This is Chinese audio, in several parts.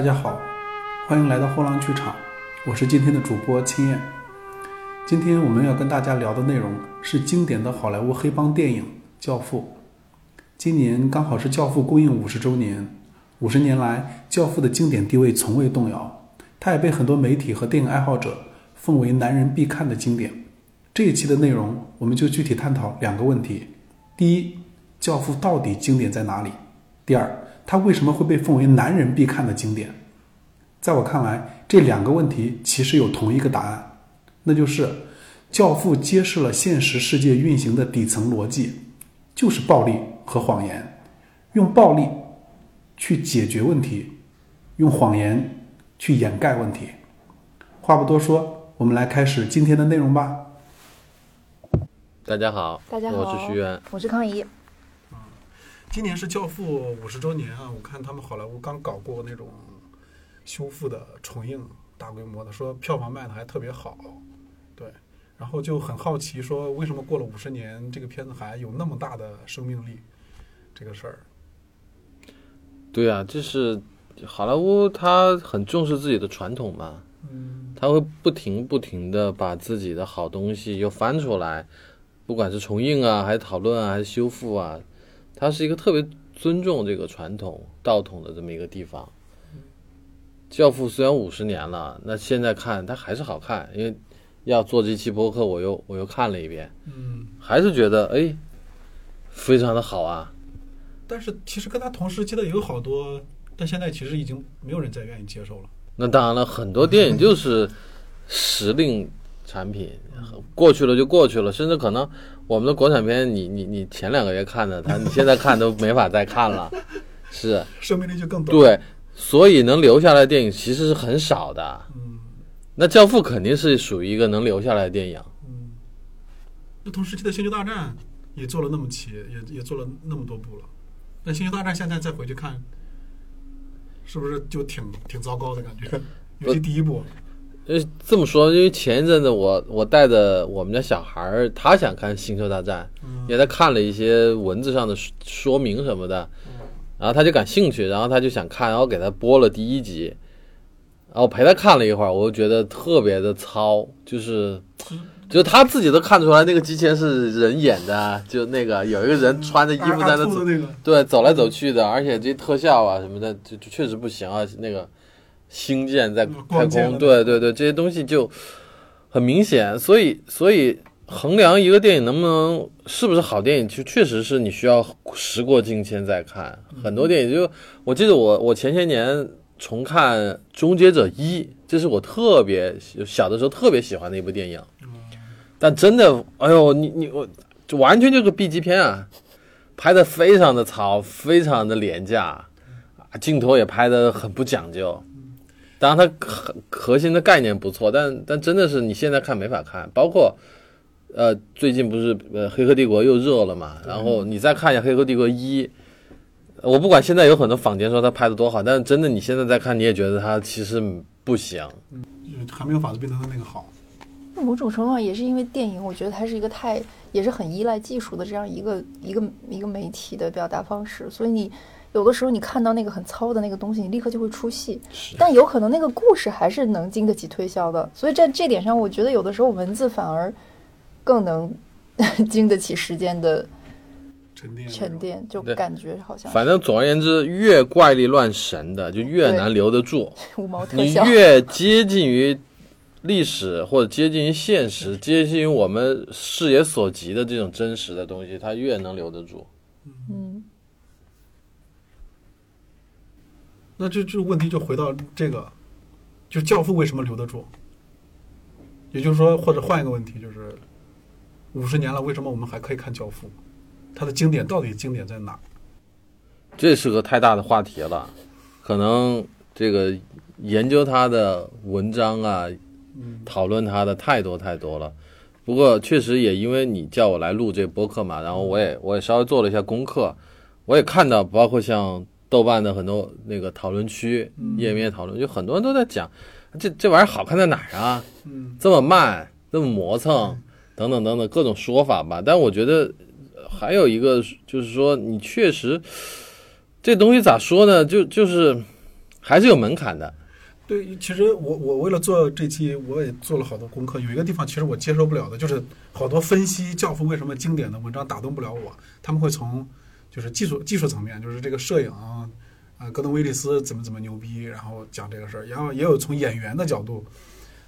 大家好，欢迎来到后浪剧场，我是今天的主播青燕。今天我们要跟大家聊的内容是经典的好莱坞黑帮电影《教父》。今年刚好是《教父》公映五十周年，五十年来，《教父》的经典地位从未动摇，它也被很多媒体和电影爱好者奉为男人必看的经典。这一期的内容，我们就具体探讨两个问题：第一，《教父》到底经典在哪里？第二，它为什么会被奉为男人必看的经典？在我看来，这两个问题其实有同一个答案，那就是《教父》揭示了现实世界运行的底层逻辑，就是暴力和谎言，用暴力去解决问题，用谎言去掩盖问题。话不多说，我们来开始今天的内容吧。大家好，大家好，我是徐源，我是康怡。今年是《教父》五十周年啊！我看他们好莱坞刚搞过那种修复的重映，大规模的，说票房卖的还特别好。对，然后就很好奇，说为什么过了五十年，这个片子还有那么大的生命力？这个事儿。对啊，这是好莱坞，他很重视自己的传统嘛。嗯。他会不停不停的把自己的好东西又翻出来，不管是重映啊，还是讨论啊，还是修复啊。它是一个特别尊重这个传统道统的这么一个地方。教父虽然五十年了，那现在看它还是好看，因为要做这期播客，我又我又看了一遍，嗯，还是觉得哎，非常的好啊。但是其实跟他同时期的也有好多，但现在其实已经没有人再愿意接受了。那当然了，很多电影就是时令产品，过去了就过去了，甚至可能。我们的国产片，你你你前两个月看的，他你现在看都没法再看了，是生命力就更短。对，所以能留下来的电影其实是很少的。嗯，那《教父》肯定是属于一个能留下来的电影。嗯，不同时期的《星球大战》也做了那么齐，也也做了那么多部了。那《星球大战》现在再回去看，是不是就挺挺糟糕的感觉？尤其第一部。呃，这么说，因为前一阵子我我带着我们家小孩儿，他想看《星球大战》，也在看了一些文字上的说明什么的，然后他就感兴趣，然后他就想看，然后给他播了第一集，然后陪他看了一会儿，我就觉得特别的糙，就是就他自己都看出来那个机器人是人演的，就那个有一个人穿着衣服在那走，对，走来走去的，而且这特效啊什么的，就确实不行啊，那个。星舰在太空，对对对，这些东西就很明显。所以，所以衡量一个电影能不能是不是好电影，就确实是你需要时过境迁再看。很多电影就，我记得我我前些年重看《终结者一》，这是我特别小的时候特别喜欢的一部电影。但真的，哎呦，你你我，就完全就是 B 级片啊，拍的非常的糙，非常的廉价，镜头也拍的很不讲究。当然，它核核心的概念不错，但但真的是你现在看没法看。包括，呃，最近不是呃《黑客帝国》又热了嘛？然后你再看一下《黑客帝国一》，我不管现在有很多坊间说他拍的多好，但是真的你现在再看，你也觉得他其实不行。嗯，还没有法子变成那个好。某种程度上也是因为电影，我觉得它是一个太也是很依赖技术的这样一个一个一个媒体的表达方式，所以你。有的时候你看到那个很糙的那个东西，你立刻就会出戏。但有可能那个故事还是能经得起推销的。所以在这点上，我觉得有的时候文字反而更能 经得起时间的沉淀。沉淀就感觉好像。反正总而言之，越怪力乱神的就越难留得住。五毛特效。你越接近于历史或者接近于现实、接近于我们视野所及的这种真实的东西，它越能留得住。嗯。那这这问题就回到这个，就教父为什么留得住？也就是说，或者换一个问题，就是五十年了，为什么我们还可以看教父？它的经典到底经典在哪？这是个太大的话题了，可能这个研究他的文章啊，讨论他的太多太多了。不过确实也因为你叫我来录这播客嘛，然后我也我也稍微做了一下功课，我也看到，包括像。豆瓣的很多那个讨论区页面讨论，就很多人都在讲，这这玩意儿好看在哪儿啊？这么慢，这么磨蹭，等等等等各种说法吧。但我觉得还有一个就是说，你确实这东西咋说呢？就就是还是有门槛的。对，其实我我为了做这期，我也做了好多功课。有一个地方其实我接受不了的，就是好多分析《教父》为什么经典的文章打动不了我。他们会从就是技术技术层面，就是这个摄影啊，呃，戈登威利斯怎么怎么牛逼，然后讲这个事儿。然后也有从演员的角度，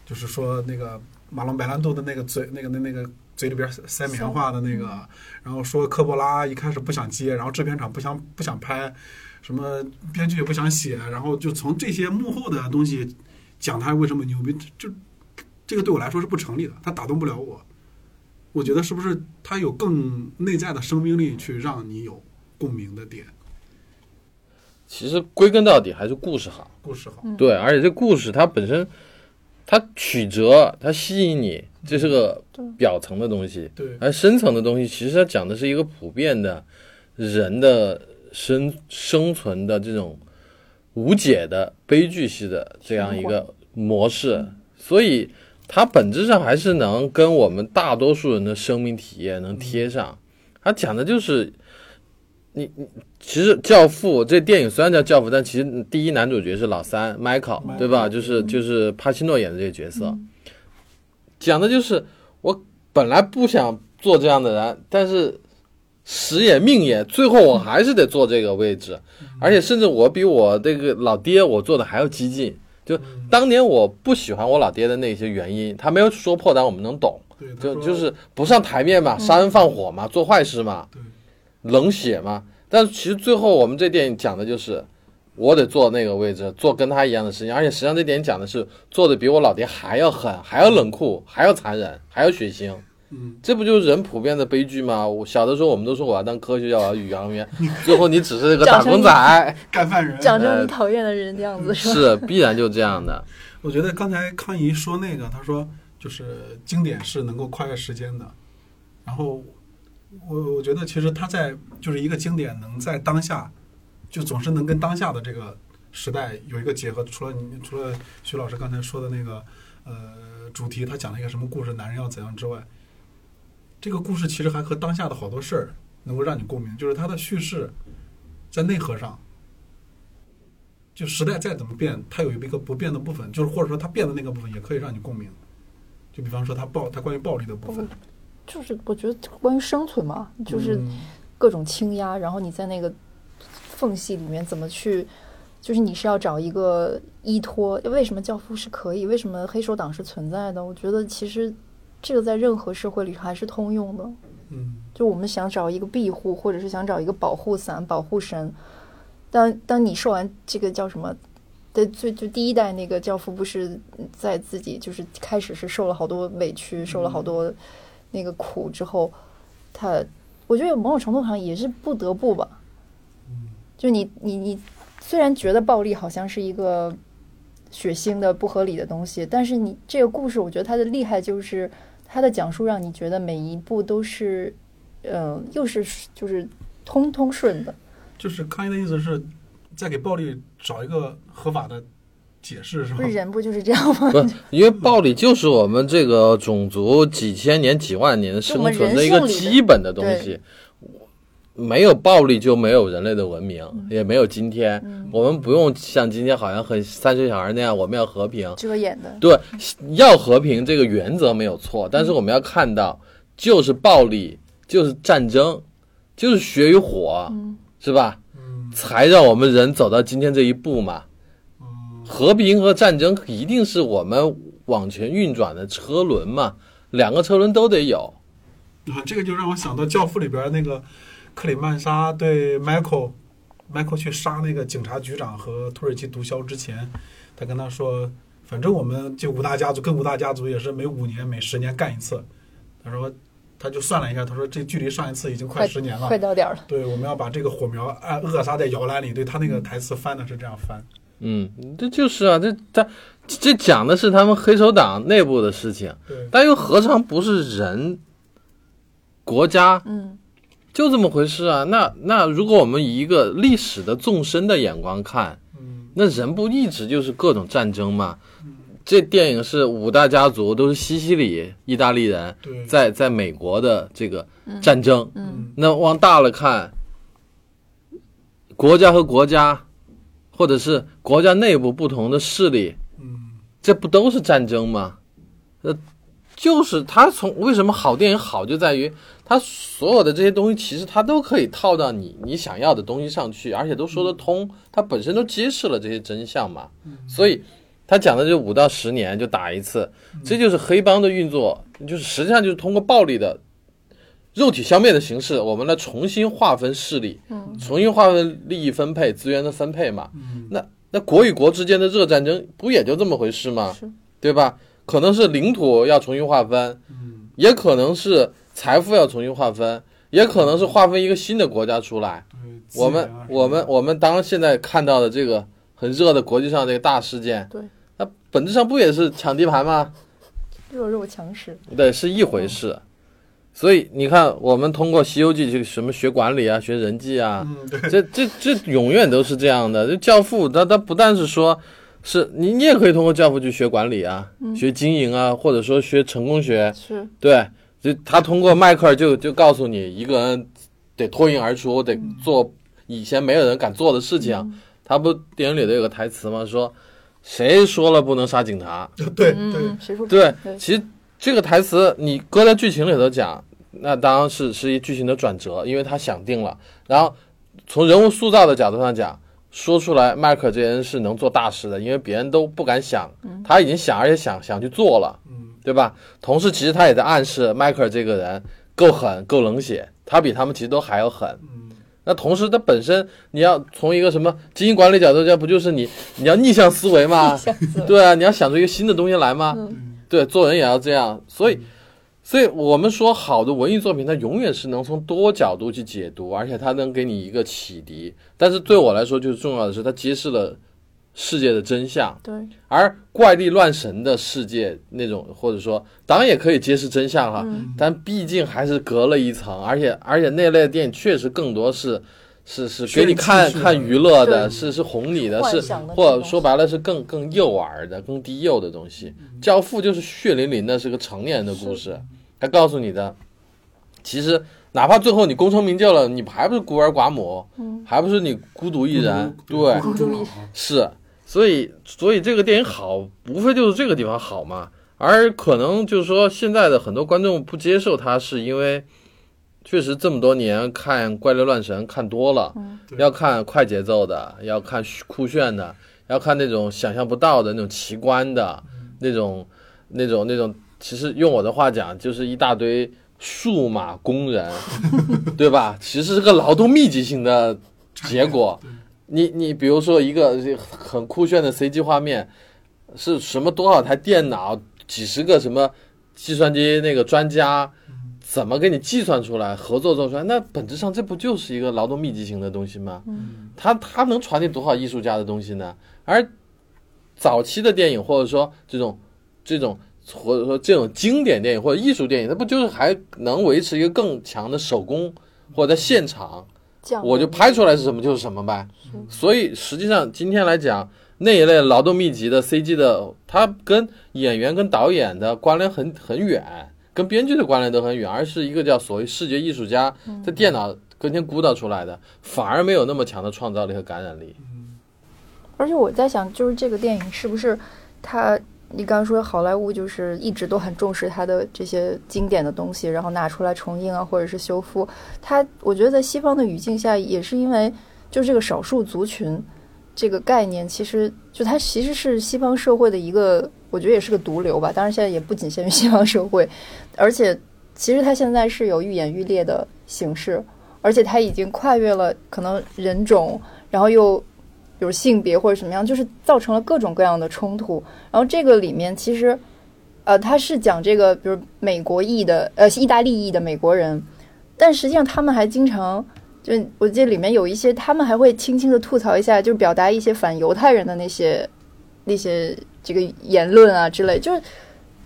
就是说那个马龙白兰度的那个嘴，那个那那个嘴里边塞棉花的那个，然后说科波拉一开始不想接，然后制片厂不想不想拍。什么编剧也不想写，然后就从这些幕后的东西讲他为什么牛逼，就这个对我来说是不成立的，他打动不了我。我觉得是不是他有更内在的生命力去让你有共鸣的点？其实归根到底还是故事好，故事好，对，而且这故事它本身它曲折，它吸引你，这是个表层的东西，对，而深层的东西其实它讲的是一个普遍的人的。生生存的这种无解的悲剧式的这样一个模式，所以它本质上还是能跟我们大多数人的生命体验能贴上。它讲的就是你你其实《教父》这电影虽然叫《教父》，但其实第一男主角是老三 Michael，对吧？就是就是帕西诺演的这个角色，讲的就是我本来不想做这样的人，但是。时也命也，最后我还是得做这个位置，而且甚至我比我这个老爹我做的还要激进。就当年我不喜欢我老爹的那些原因，他没有说破，但我们能懂。就就是不上台面嘛，杀人放火嘛，做坏事嘛，冷血嘛。但其实最后我们这电影讲的就是，我得坐那个位置，做跟他一样的事情。而且实际上这电影讲的是，做的比我老爹还要狠，还要冷酷，还要残忍，还要血腥。嗯，这不就是人普遍的悲剧吗？我小的时候，我们都说我要当科学家，我要宇航员，最后你只是个打工仔、干饭人，讲成你讨厌的人的样子，是是必然就这样的。我觉得刚才康姨说那个，他说就是经典是能够跨越时间的，然后我我觉得其实他在就是一个经典能在当下，就总是能跟当下的这个时代有一个结合。除了你除了徐老师刚才说的那个呃主题，他讲了一个什么故事，男人要怎样之外。这个故事其实还和当下的好多事儿能够让你共鸣，就是它的叙事在内核上，就时代再怎么变，它有一个不变的部分，就是或者说它变的那个部分也可以让你共鸣。就比方说他暴，他关于暴力的部分，就是我觉得关于生存嘛，就是各种倾压，然后你在那个缝隙里面怎么去，就是你是要找一个依托。为什么教父是可以？为什么黑手党是存在的？我觉得其实。这个在任何社会里还是通用的，嗯，就我们想找一个庇护，或者是想找一个保护伞、保护神。当当你受完这个叫什么的最就第一代那个教父，不是在自己就是开始是受了好多委屈，受了好多那个苦之后，他我觉得某种程度上也是不得不吧。嗯，就你你你虽然觉得暴力好像是一个血腥的不合理的东西，但是你这个故事，我觉得它的厉害就是。他的讲述让你觉得每一步都是，嗯，又是就是通通顺的。就是康一的意思是在给暴力找一个合法的解释，是吧？不是人不就是这样吗？不，因为暴力就是我们这个种族几千年、几万年生存的一个基本的东西。没有暴力就没有人类的文明，也没有今天。我们不用像今天好像很三岁小孩那样，我们要和平。遮掩的。对，要和平这个原则没有错，但是我们要看到，就是暴力，就是战争，就是血与火，是吧？才让我们人走到今天这一步嘛。和平和战争一定是我们往前运转的车轮嘛，两个车轮都得有。啊，这个就让我想到《教父》里边那个。克里曼莎对 Michael，Michael 去杀那个警察局长和土耳其毒枭之前，他跟他说：“反正我们就五大家族，跟五大家族也是每五年、每十年干一次。”他说，他就算了一下，他说这距离上一次已经快十年了，快到点儿了。对，我们要把这个火苗按扼杀在摇篮里。对他那个台词翻的是这样翻。嗯，这就是啊，这他这讲的是他们黑手党内部的事情，但又何尝不是人国家？嗯。就这么回事啊！那那如果我们以一个历史的纵深的眼光看，那人不一直就是各种战争吗？这电影是五大家族都是西西里意大利人，在在美国的这个战争。那往大了看，国家和国家，或或者是国家内部不同的势力，嗯这不都是战争吗？呃，就是他从为什么好电影好，就在于他所有的这些东西，其实他都可以套到你你想要的东西上去，而且都说得通，它本身都揭示了这些真相嘛。所以他讲的就五到十年就打一次，这就是黑帮的运作，就是实际上就是通过暴力的。肉体消灭的形式，我们来重新划分势力，嗯重新划分利益分配、资源的分配嘛。嗯那那国与国之间的热战争不也就这么回事吗？对吧？可能是领土要重新划分，嗯也可能是财富要重新划分，也可能是划分一个新的国家出来。对，我们我们我们当现在看到的这个很热的国际上这个大事件，对，那本质上不也是抢地盘吗？弱肉强食。对，是一回事。所以你看，我们通过《西游记》去什么学管理啊，学人际啊，嗯对，这这这永远都是这样的。这教父他他不但是说，是你你也可以通过教父去学管理啊，学经营啊，或者说学成功学。是对，就他通过迈克尔就就告诉你，一个人得脱颖而出，得做以前没有人敢做的事情。他不电影里头有个台词吗？说谁说了不能杀警察？对 对，嗯嗯，谁说对，对其实这个台词你搁在剧情里头讲，那当然是是一剧情的转折，因为他想定了。然后从人物塑造的角度上讲，说出来迈克尔这人是能做大事的，因为别人都不敢想，他已经想而且想想去做了，嗯对吧？同时，其实他也在暗示迈克尔这个人够狠、够冷血，他比他们其实都还要狠。嗯那同时，他本身你要从一个什么经营管理角度讲，不就是你你要逆向思维吗？对啊，你要想出一个新的东西来吗？嗯对，做人也要这样。所以，所以我们说好的文艺作品，它永远是能从多角度去解读，而且它能给你一个启迪。但是对我来说，就是重要的是，它揭示了世界的真相。对，而怪力乱神的世界那种，或者说，当然也可以揭示真相了，嗯但毕竟还是隔了一层，而且而且那类的电影确实更多是是是给你看看娱乐的，是是哄你的，是或者说白了是更更诱饵的、更低幼的东西。教父就是血淋淋的，是个成年人的故事，他告诉你的，其实哪怕最后你功成名就了，你还不是孤儿寡母，嗯还不是你孤独一人，对，是，所以所以这个电影好，无非就是这个地方好嘛。而可能就是说，现在的很多观众不接受它，是因为确实这么多年看《怪力乱神》看多了，嗯要看快节奏的，要看酷炫的，要看那种想象不到的那种奇观的，那种那种那种，其实用我的话讲，就是一大堆数码工人，对吧？其实是个劳动密集型的结果。你你比如说一个很酷炫的 CG 画面，是什么多少台电脑，几十个什么计算机那个专家，怎么给你计算出来，合作做出来？那本质上这不就是一个劳动密集型的东西吗？嗯它它能传递多少艺术家的东西呢？而早期的电影或者说这种这种或者说这种经典电影或者艺术电影，它不就是还能维持一个更强的手工，或者在现场？我就拍出来是什么就是什么呗。所以实际上今天来讲，那一类劳动密集的 CG 的，它跟演员跟导演的关联很很远，跟编剧的关联都很远，而是一个叫所谓视觉艺术家在电脑跟前鼓捣出来的，反而没有那么强的创造力和感染力。而且我在想，就是这个电影是不是它？你刚刚说好莱坞就是一直都很重视它的这些经典的东西，然后拿出来重映啊，或者是修复。它，我觉得在西方的语境下，也是因为就这个少数族群这个概念，其实就它其实是西方社会的一个，我觉得也是个毒瘤吧。当然，现在也不仅限于西方社会，而且其实它现在是有愈演愈烈的形式，而且它已经跨越了可能人种，然后又比如性别或者什么样，就是造成了各种各样的冲突。然后这个里面其实，呃，他是讲这个，比如美国裔的，呃，意大利裔的美国人，但实际上他们还经常，就我记得里面有一些，他们还会轻轻的吐槽一下，就表达一些反犹太人的那些那些这个言论啊之类，就是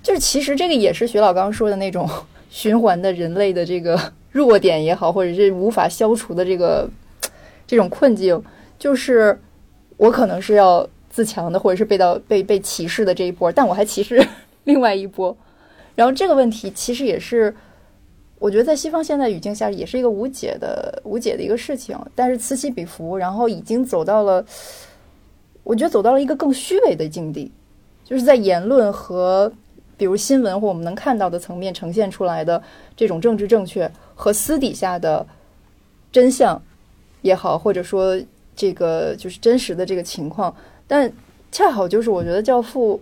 就是其实这个也是徐老刚说的那种 循环的人类的这个弱点也好，或者是无法消除的这个 这种困境，就是我可能是要自强的，或者是被到被被歧视的这一波，但我还歧视 另外一波。然后这个问题其实也是，我觉得在西方现代语境下也是一个无解的无解的一个事情，但是此起彼伏，然后已经走到了，我觉得走到了一个更虚伪的境地，就是在言论和比如新闻或我们能看到的层面呈现出来的这种政治正确和私底下的真相也好，或者说这个就是真实的这个情况，但恰好就是我觉得《教父》，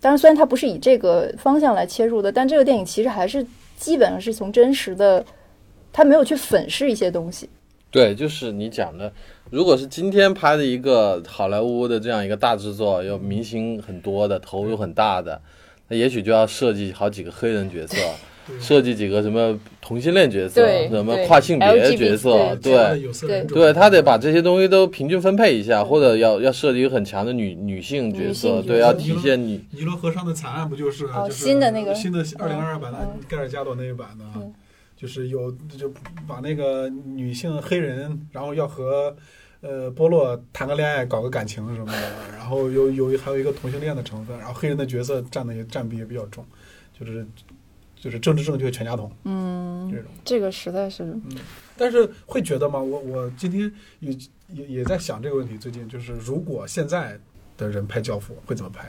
当然虽然它不是以这个方向来切入的，但这个电影其实还是基本上是从真实的，他没有去粉饰一些东西。对，就是你讲的，如果是今天拍的一个好莱坞的这样一个大制作，有明星很多的，投入很大的，那也许就要设计好几个黑人角色，设计几个什么同性恋角色，什么跨性别角色，对。对。有色，对他得把这些东西都平均分配一下，或者要要设计一个很强的女女性角色，对，要体现女尼罗河上的惨案不就是、哦新的那个。新的二零二二版的嗯盖尔加朵那一版的就是有就把那个女性黑人，然后要和呃波洛谈个恋爱，搞个感情什么的，然后有有还有一个同性恋的成分，然后黑人的角色占的也占比也比较重，就是就是政治正确全家桶嗯这种。这个实在是，嗯但是会觉得吗？我我今天也也也在想这个问题。最近就是，如果现在的人拍《教父》会怎么拍？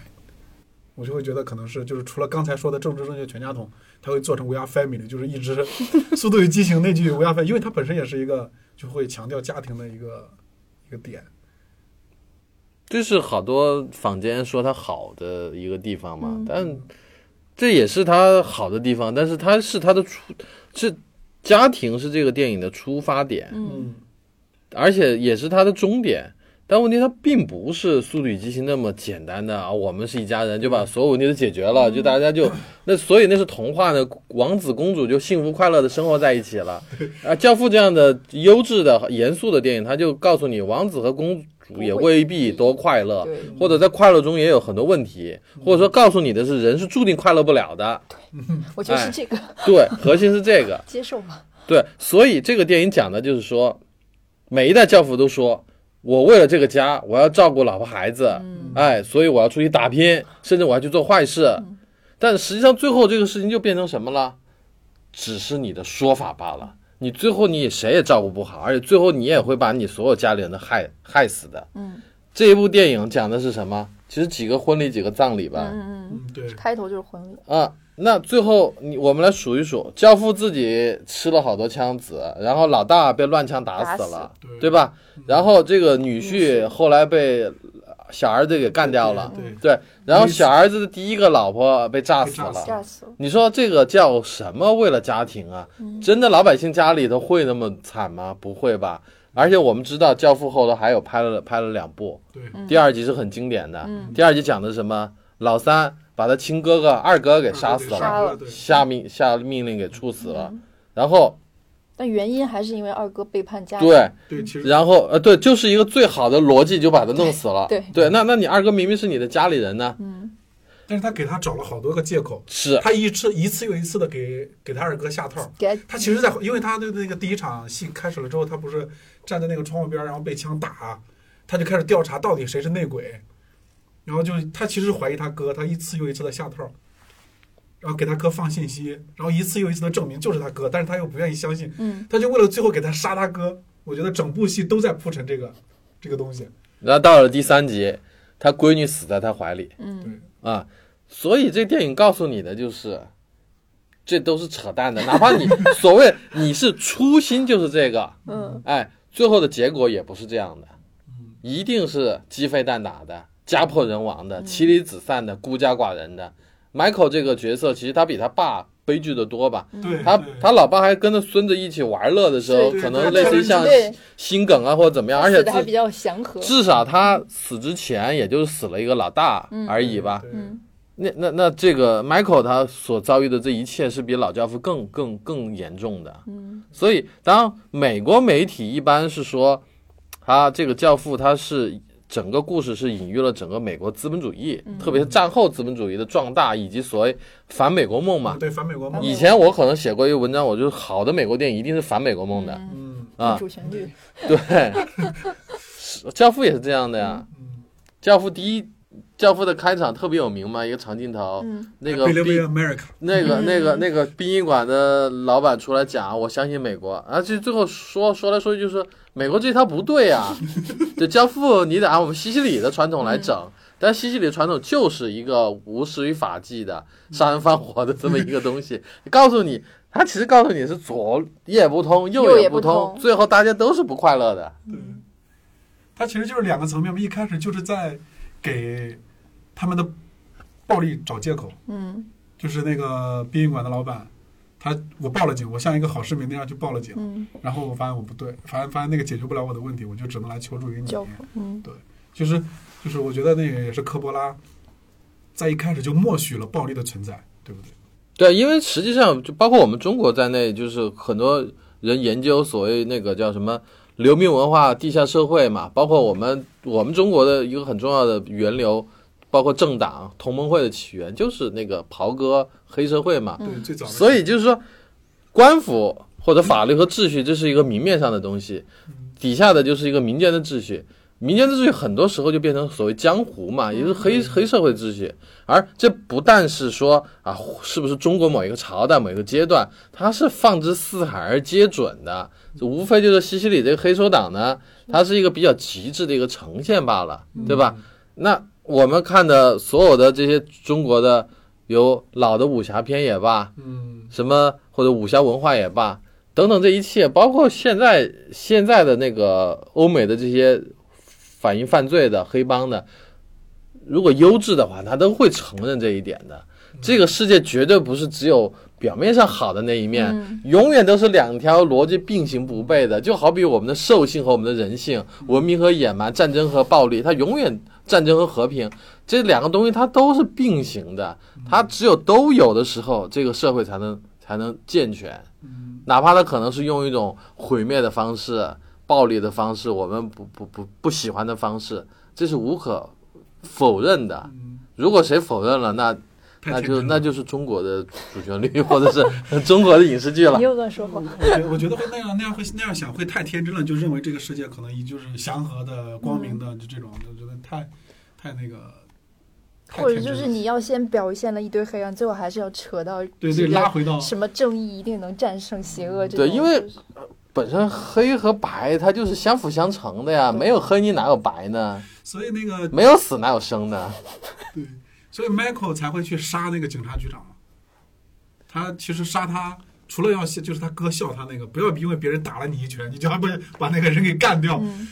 我就会觉得可能是就是除了刚才说的政治正确全家桶，他会做成 We Are Family，就是一直 《速度与激情》那句 We Are Family，因为它本身也是一个就会强调家庭的一个一个点。这是好多坊间说它好的一个地方嘛，嗯但这也是它好的地方，但是它是它的出是家庭是这个电影的出发点，嗯嗯，而且也是它的终点。但问题它并不是《速度与激情》那么简单的啊，我们是一家人就把所有问题都解决了，就大家就那所以那是童话呢，王子公主就幸福快乐的生活在一起了。啊，《教父》这样的优质的严肃的电影，他就告诉你，王子和公主也未必多快乐，或者在快乐中也有很多问题，或者说告诉你的是人是注定快乐不了的。对我觉得哎是这个对，核心是这个。接受吗。对，所以这个电影讲的就是说，每一代教父都说，我为了这个家，我要照顾老婆孩子，哎，所以我要出去打拼，甚至我要去做坏事。但实际上，最后这个事情就变成什么了？只是你的说法罢了。你最后你谁也照顾不好，而且最后你也会把你所有家里人都害害死的。嗯这一部电影讲的是什么？其实几个婚礼，几个葬礼吧。嗯嗯嗯，对嗯，，开头就是婚礼，啊，那最后你我们来数一数，教父自己吃了好多枪子，然后老大被乱枪打死了，对对吧？然后这个女女婿婿后来被小儿子给干掉了，对，对对，然后小儿子的第一个老婆被炸死了。炸死了。你说这个叫什么？为了家庭啊？真的老百姓家里头会那么惨吗？不会吧？而且我们知道，《教父》后头还有拍了拍了两部，对第二集是很经典的。嗯第二集讲的是什么？老三把他亲哥哥二哥给杀死了，杀了下命下命令给处死了。嗯然后但原因还是因为二哥背叛家庭。对，对，其实然后呃对，就是一个最好的逻辑就把他弄死了。对对，那那你二哥明明是你的家里人呢？嗯，但是他给他找了好多个借口，是他一次一次又一次的给给他二哥下套。给他其实在，因为他的那个第一场戏开始了之后，他不是站在那个窗户边，然后被枪打，他就开始调查到底谁是内鬼，然后就他其实怀疑他哥，他一次又一次的下套，然后给他哥放信息，然后一次又一次的证明就是他哥，但是他又不愿意相信，嗯他就为了最后给他杀他哥，我觉得整部戏都在铺陈这个这个东西。然后到了第三集，他闺女死在他怀里嗯啊，所以这电影告诉你的就是，这都是扯淡的。哪怕你所谓你是初心就是这个，嗯哎，最后的结果也不是这样的，一定是鸡飞蛋打的、家破人亡的、妻离子散的、孤家寡人的。Michael 这个角色其实他比他爸悲剧的多吧？对，他他老爸还跟着孙子一起玩乐的时候，可能类似于像，心梗啊或者怎么样，而且自死的还比较祥和。至少他死之前也就是死了一个老大而已吧。嗯那那那这个 Michael 他所遭遇的这一切是比老教父更更更严重的。嗯所以，当美国媒体一般是说，他这个教父他是整个故事是隐喻了整个美国资本主义，特别是战后资本主义的壮大以及所谓反美国梦嘛。对反美国梦，以前我可能写过一个文章，我就是好的美国电影一定是反美国梦的。嗯，嗯。啊，主旋律。对，教父也是这样的呀。嗯。教父第一教父》的开场特别有名嘛，一个长镜头，嗯。那个那个嗯。那个那个殡仪馆的老板出来讲，我相信美国，而且最后说说来说去就是美国这套不对啊，这教父你得按我们西西里的传统来整，但西西里的传统就是一个无视于法纪的杀人放火的这么一个东西，告诉你，他其实告诉你是左也不通，右右也不也通，通最后大家都是不快乐的。对，他其实就是两个层面嘛。一开始就是在给他们的暴力找借口，嗯。就是那个殡仪馆的老板，他我报了警，我像一个好市民那样去报了警，嗯，然后我发现我不对，发现发现那个解决不了我的问题，我就只能来求助于你。嗯。就是就是，我觉得那个也是科波拉在一开始就默许了暴力的存在，对不对？对，因为实际上就包括我们中国在内，就是很多人研究所谓那个叫什么流民文化、地下社会嘛，包括我们我们中国的一个很重要的源流，包括政党、同盟会的起源就是那个袍哥黑社会嘛，嗯对，最早所以就是说，官府或者法律和秩序，这是一个明面上的东西，底下的就是一个民间的秩序。民间秩序很多时候就变成所谓江湖嘛，也就是黑黑社会秩序。而这不但是说啊，是不是中国某一个朝代、某一个阶段，它是放之四海而皆准的。无非就是西西里这个黑手党呢，它是一个比较极致的一个呈现罢了，对吧？那我们看的所有的这些中国的有老的武侠片也罢，嗯，什么或者武侠文化也罢，等等这一切，包括现在现在的那个欧美的这些反映犯罪的黑帮的，如果优质的话，他都会承认这一点的。这个世界绝对不是只有表面上好的那一面，嗯永远都是两条逻辑并行不悖的。就好比我们的兽性和我们的人性，文明和野蛮，战争和暴力，它永远战争和和平这两个东西它都是并行的。它只有都有的时候，这个社会才能才能健全。哪怕它可能是用一种毁灭的方式、暴力的方式，我们不不不不喜欢的方式，这是无可否认的。如果谁否认了，那那就那就是中国的主旋律，或者是 中国的影视剧了你。又乱说话。我觉得我觉得会那样那样会那样想会太天真了，就认为这个世界可能依旧是祥和的、光明的，就这种，就觉得太太那个，或者就是你要先表现了一堆黑暗，最后还是要扯到对对这个拉回到什么正义一定能战胜邪恶这种。对因为本身黑和白它就是相辅相成的呀，没有黑你哪有白呢？所以那个没有死哪有生呢？对，所以 Michael 才会去杀那个警察局长嘛。他其实杀他，除了要就是他哥笑他那个，不要因为别人打了你一拳，你就要不把那个人给干掉。嗯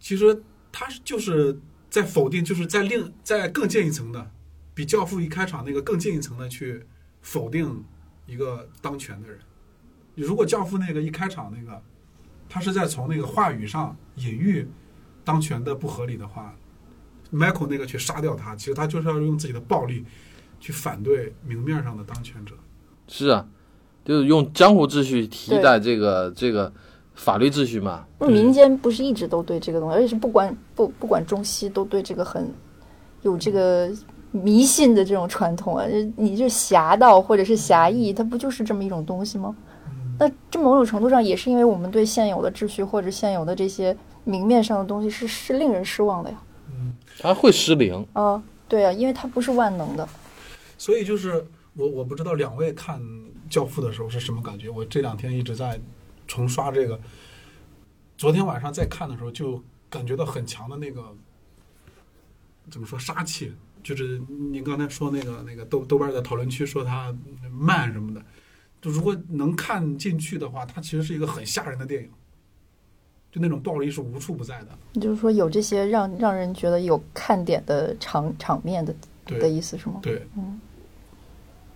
其实他就是在否定，就是在另在更近一层的，比教父一开场那个更进一层的去否定一个当权的人。如果教父那个一开场那个，他是在从那个话语上隐喻当权的不合理的话，Michael 那个去杀掉他，其实他就是要用自己的暴力去反对明面上的当权者。是啊，就是用江湖秩序替代这个这个法律秩序嘛。不是民间不是一直都对这个东西，而且是不管不不管中西都对这个很有这个迷信的这种传统啊。这你就侠道或者是侠义，它不就是这么一种东西吗？那这某种程度上也是因为我们对现有的秩序或者现有的这些明面上的东西是是令人失望的呀。嗯它会失灵，啊，对啊，因为它不是万能的。所以就是我我不知道两位看《教父》的时候是什么感觉。我这两天一直在重刷这个，昨天晚上在看的时候就感觉到很强的那个怎么说杀气，就是您刚才说那个那个豆豆瓣的讨论区说它慢什么的，就如果能看进去的话，它其实是一个很吓人的电影，就那种暴力是无处不在的。就是说有这些让让人觉得有看点的场场面的的意思是吗？对，嗯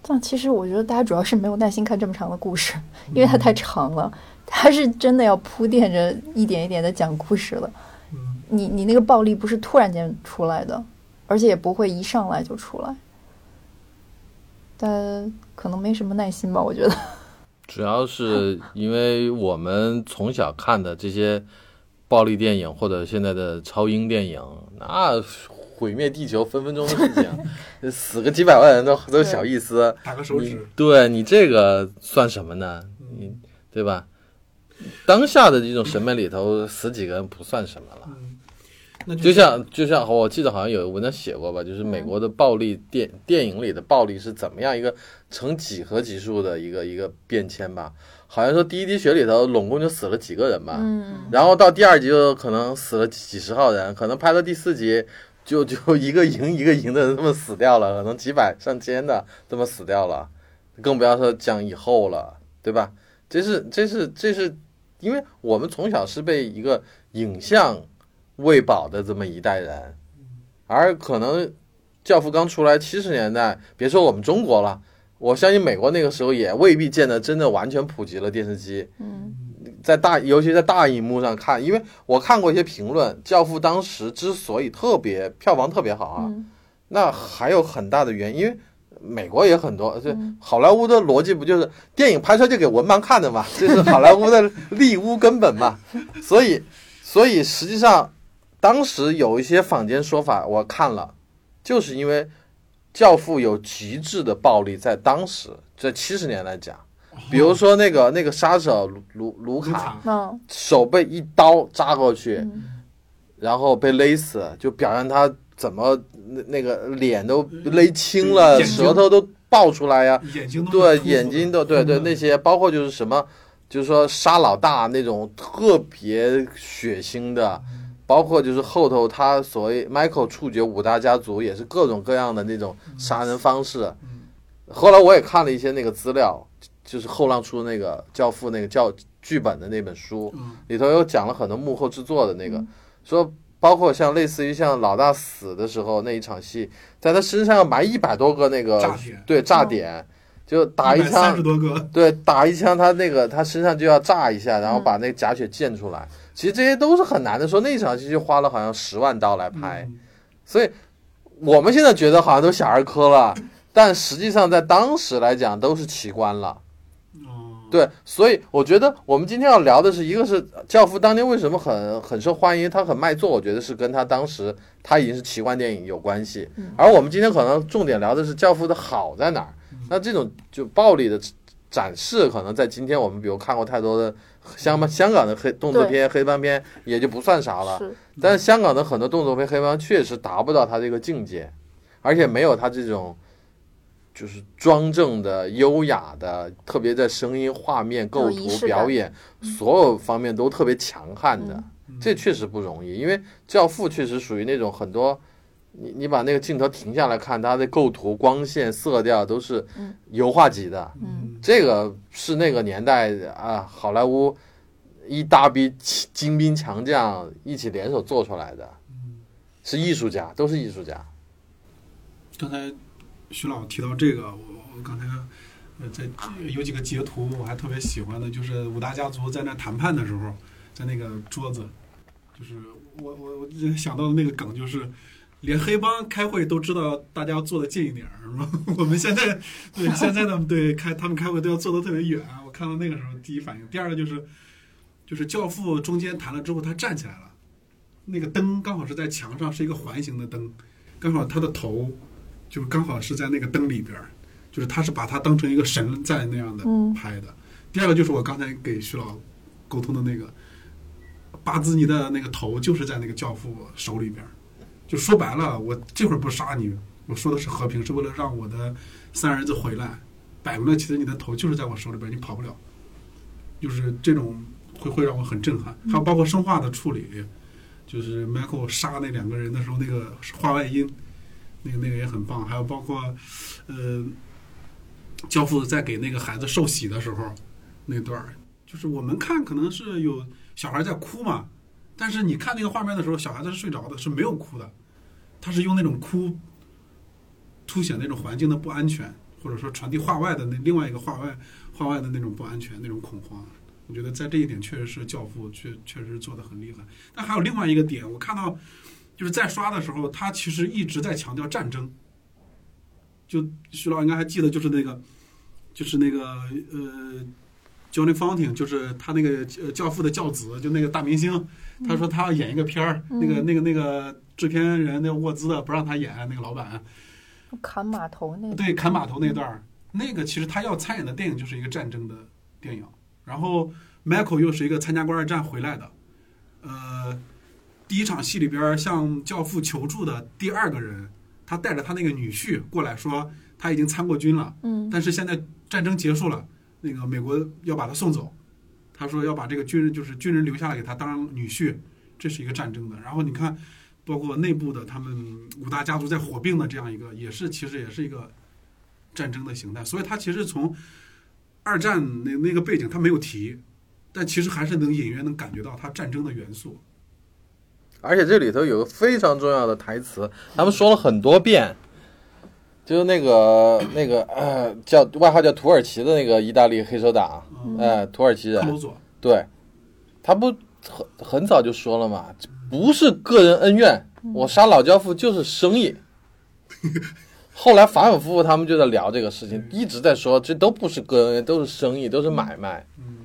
但其实我觉得大家主要是没有耐心看这么长的故事，因为它太长了。它是真的要铺垫着一点一点的讲故事了。嗯，你你那个暴力不是突然间出来的，而且也不会一上来就出来。但可能没什么耐心吧，我觉得。主要是因为我们从小看的这些暴力电影或者现在的超英电影，那毁灭地球分分钟的事情，死个几百万人都都小意思。打个手你指，对你这个算什么呢？你对吧？当下的这种审美里头，死几个人不算什么了。嗯，那就像就像我记得好像有文章写过吧，就是美国的暴力电电影里的暴力是怎么样一个成几何级数的一个一个变迁吧？好像说第一滴血里头拢共就死了几个人吧，嗯，然后到第二集就可能死了几十号人，可能拍到第四集就就 一个营一个营的人这么死掉了，可能几百上千的这么死掉了，更不要说讲以后了，对吧？这是这是这是因为我们从小是被一个影像喂饱的这么一代人，而可能《教父》刚出来七十年代，别说我们中国了，我相信美国那个时候也未必见得真的完全普及了电视机。嗯在大，尤其在大荧幕上看，因为我看过一些评论，《教父》当时之所以特别票房特别好啊，嗯那还有很大的原因，因为美国也很多，这嗯。好莱坞的逻辑不就是电影拍出来就给文盲看的嘛？这是好莱坞的立屋根本嘛。所以，所以实际上，当时有一些坊间说法，我看了，就是因为《教父》有极致的暴力，在当时这七十年来讲，比如说那个那个杀手卢卢卡手被一刀扎过去，嗯。然后被勒死，就表现他怎么那那个脸都勒青了，舌头都爆出来呀，眼睛都对，眼睛都对对嗯那些，包括就是什么，就是说杀老大那种特别血腥的，包括就是后头他所谓 Michael 处决五大家族也是各种各样的那种杀人方式。嗯。后来我也看了一些那个资料，就是后浪出的那个《教父》那个教剧本的那本书，嗯。里头有讲了很多幕后制作的那个，嗯。说包括像类似于像老大死的时候那一场戏，在他身上要埋一百多个那个炸点。对炸点，就打一三十枪，多个，对打一枪，他那个他身上就要炸一下，然后嗯把那个假血溅出来。其实这些都是很难的，说那场戏就花了好像十万刀来拍，嗯。所以我们现在觉得好像都小儿科了，但实际上在当时来讲都是奇观了。哦，对，所以我觉得我们今天要聊的是，一个是《教父》当年为什么很很受欢迎，它很卖座，我觉得是跟他当时他已经是奇幻电影有关系。嗯而我们今天可能重点聊的是《教父》的好在哪儿。那这种就暴力的展示，可能在今天我们比如看过太多的香香港的黑动作片、黑帮片，也就不算啥了。但是香港的很多动作片、黑帮确实达不到他这个境界，而且没有他这种就是庄正的、优雅的，特别在声音、画面、构图、表演所有方面都特别强悍的，嗯这确实不容易。因为《教父》确实属于那种很多。你你把那个镜头停下来看，它的构图、光线、色调都是嗯油画级的，嗯这个是那个年代啊，好莱坞一大批精兵强将一起联手做出来的，是艺术家，都是艺术家。刚才徐老提到这个，我我刚才在有几个截图我还特别喜欢的，就是五大家族在那谈判的时候，在那个桌子，就是我我我想到的那个梗就是。连黑帮开会都知道大家坐的近一点儿，是吗？我们现在对现在的对开他们开会都要坐的特别远。我看到那个时候第一反应，第二个就是就是教父中间谈了之后，他站起来了，那个灯刚好是在墙上是一个环形的灯，刚好他的头就是刚好是在那个灯里边儿，就是他是把他当成一个神在那样的嗯拍的。第二个就是我刚才给徐老沟通的那个巴兹尼的那个头，就是在那个教父手里边儿。就说白了，我这会儿不杀你，我说的是和平，是为了让我的三儿子回来。摆明了，其实你的头就是在我手里边，你跑不了。就是这种会会让我很震撼。还有包括生化的处理，就是 Michael 杀那两个人的时候，那个话外音，那个那个也很棒。还有包括呃，教父在给那个孩子受洗的时候那段儿，就是我们看可能是有小孩在哭嘛，但是你看那个画面的时候，小孩子是睡着的，是没有哭的。他是用那种哭凸显那种环境的不安全，或者说传递画外的那另外一个画外画外的那种不安全、那种恐慌。我觉得在这一点确实是教父确确实做的很厉害。但还有另外一个点，我看到就是在刷的时候，他其实一直在强调战争。就徐老应该还记得，就是那个就是那个呃。Johnny Fountain 就是他那个呃教父的教子，就那个大明星，他说他要演一个片儿，嗯那个那个那个制片人那个沃兹的不让他演，那个老板砍码头那。个，对砍码头那段儿，那个其实他要参演的电影就是一个战争的电影，然后 Michael 又是一个参加过二战回来的，呃，第一场戏里边向教父求助的第二个人，他带着他那个女婿过来说他已经参过军了，嗯但是现在战争结束了，那个美国要把他送走，他说要把这个军人就是军人留下来给他当女婿，这是一个战争的。然后你看，包括内部的他们五大家族在火并的这样一个，也是其实也是一个战争的形态。所以他其实从二战那那个背景他没有提，但其实还是能隐约能感觉到他战争的元素。而且这里头有个非常重要的台词，他们说了很多遍，就是那个那个呃叫外号叫土耳其的那个意大利黑手党，嗯，哎、土耳其人，对，他不很很早就说了嘛，不是个人恩怨，我杀老教父就是生意。后来反反复复他们就在聊这个事情，一直在说这都不是个人恩怨，都是生意，都是买卖。嗯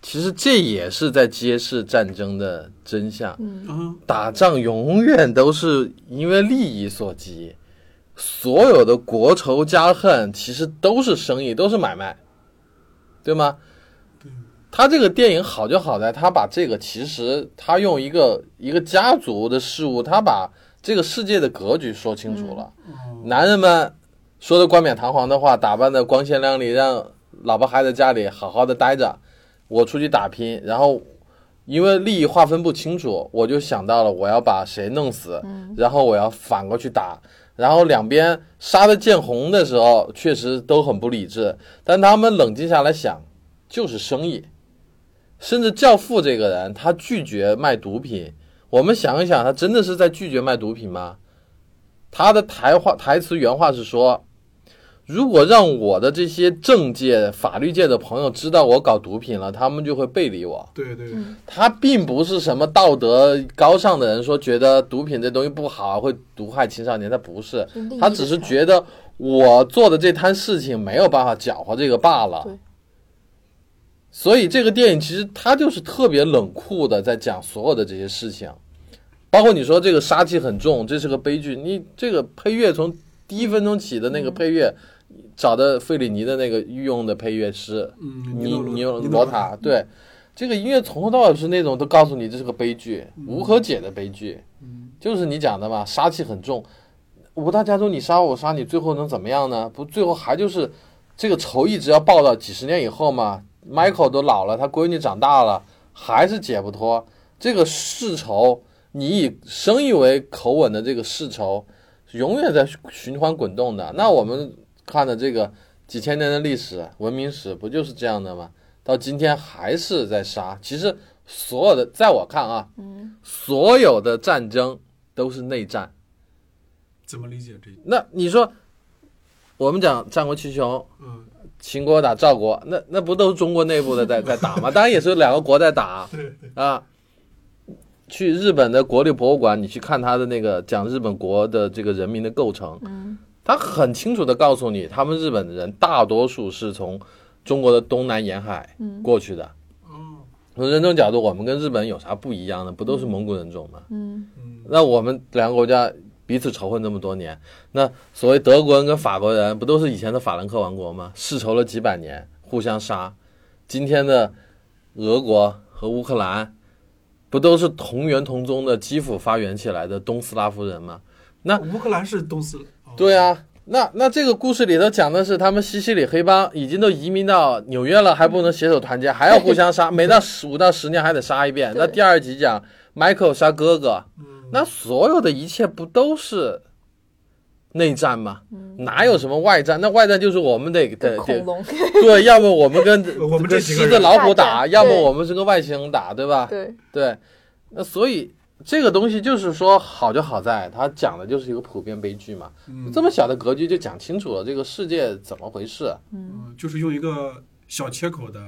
其实这也是在揭示战争的真相。嗯啊，打仗永远都是因为利益所及，所有的国仇家恨其实都是生意，都是买卖，对吗？对他这个电影好就好在，他把这个其实他用一个一个家族的事物，他把这个世界的格局说清楚了。哦，男人们说的冠冕堂皇的话，打扮的光鲜亮丽，让老婆孩子家里好好的待着，我出去打拼，然后因为利益划分不清楚，我就想到了我要把谁弄死，嗯然后我要反过去打，然后两边杀的见红的时候，确实都很不理智，但他们冷静下来想，就是生意。甚至教父这个人，他拒绝卖毒品，我们想一想，他真的是在拒绝卖毒品吗？他的台话台词原话是说：“如果让我的这些政界、法律界的朋友知道我搞毒品了，他们就会背离我。对对，嗯他并不是什么道德高尚的人，说觉得毒品这东西不好，会毒害青少年。他不是，他只是觉得我做的这摊事情没有办法搅和这个罢了。对所以这个电影其实它就是特别冷酷的在讲所有的这些事情，包括你说这个杀气很重，这是个悲剧。你这个配乐从第一分钟起的那个配乐，找的费里尼的那个御用的配乐师，嗯，尼尼尼罗罗塔，对，这个音乐从头到尾是那种都告诉你这是个悲剧，无可解的悲剧，嗯就是你讲的嘛，杀气很重。五大家族你杀我，我杀你，最后能怎么样呢？不，最后还就是这个仇一直要报到几十年以后嘛。Michael 都老了，他闺女长大了，还是解不脱这个世仇。你以生意为口吻的这个世仇，永远在循环滚动的。那我们看的这个几千年的历史、文明史，不就是这样的吗？到今天还是在杀。其实所有的，在我看啊，嗯所有的战争都是内战。怎么理解这？那你说，我们讲战国七雄，嗯，秦国打赵国，那那不都是中国内部的在在打吗？当然也是两个国在打啊。去日本的国立博物馆，你去看他的那个讲日本国的这个人民的构成，嗯他很清楚的告诉你，他们日本的人大多数是从中国的东南沿海嗯过去的。哦，从人种角度，我们跟日本有啥不一样的？不都是蒙古人种吗？那我们两个国家彼此仇恨这么多年，那所谓德国人跟法国人不都是以前的法兰克王国吗？世仇了几百年，互相杀。今天的俄国和乌克兰，不都是同源同宗的基辅发源起来的东斯拉夫人吗？那乌克兰是东斯，哦对啊，那那这个故事里头讲的是他们西西里黑帮已经都移民到纽约了，还不能携手团结，还要互相杀，每到十五到十年还得杀一遍。那第二集讲 Michael 杀哥哥，嗯，那所有的一切不都是内战吗？哪有什么外战？那外战就是我们得得得跟恐龙，对，要么我们跟 我们这跟几个人狮子老虎打，要么我们是跟外星人打，对吧？对，对，那所以这个东西就是说好就好在它讲的就是一个普遍悲剧嘛。嗯这么小的格局就讲清楚了这个世界怎么回事。嗯嗯，就是用一个小切口的，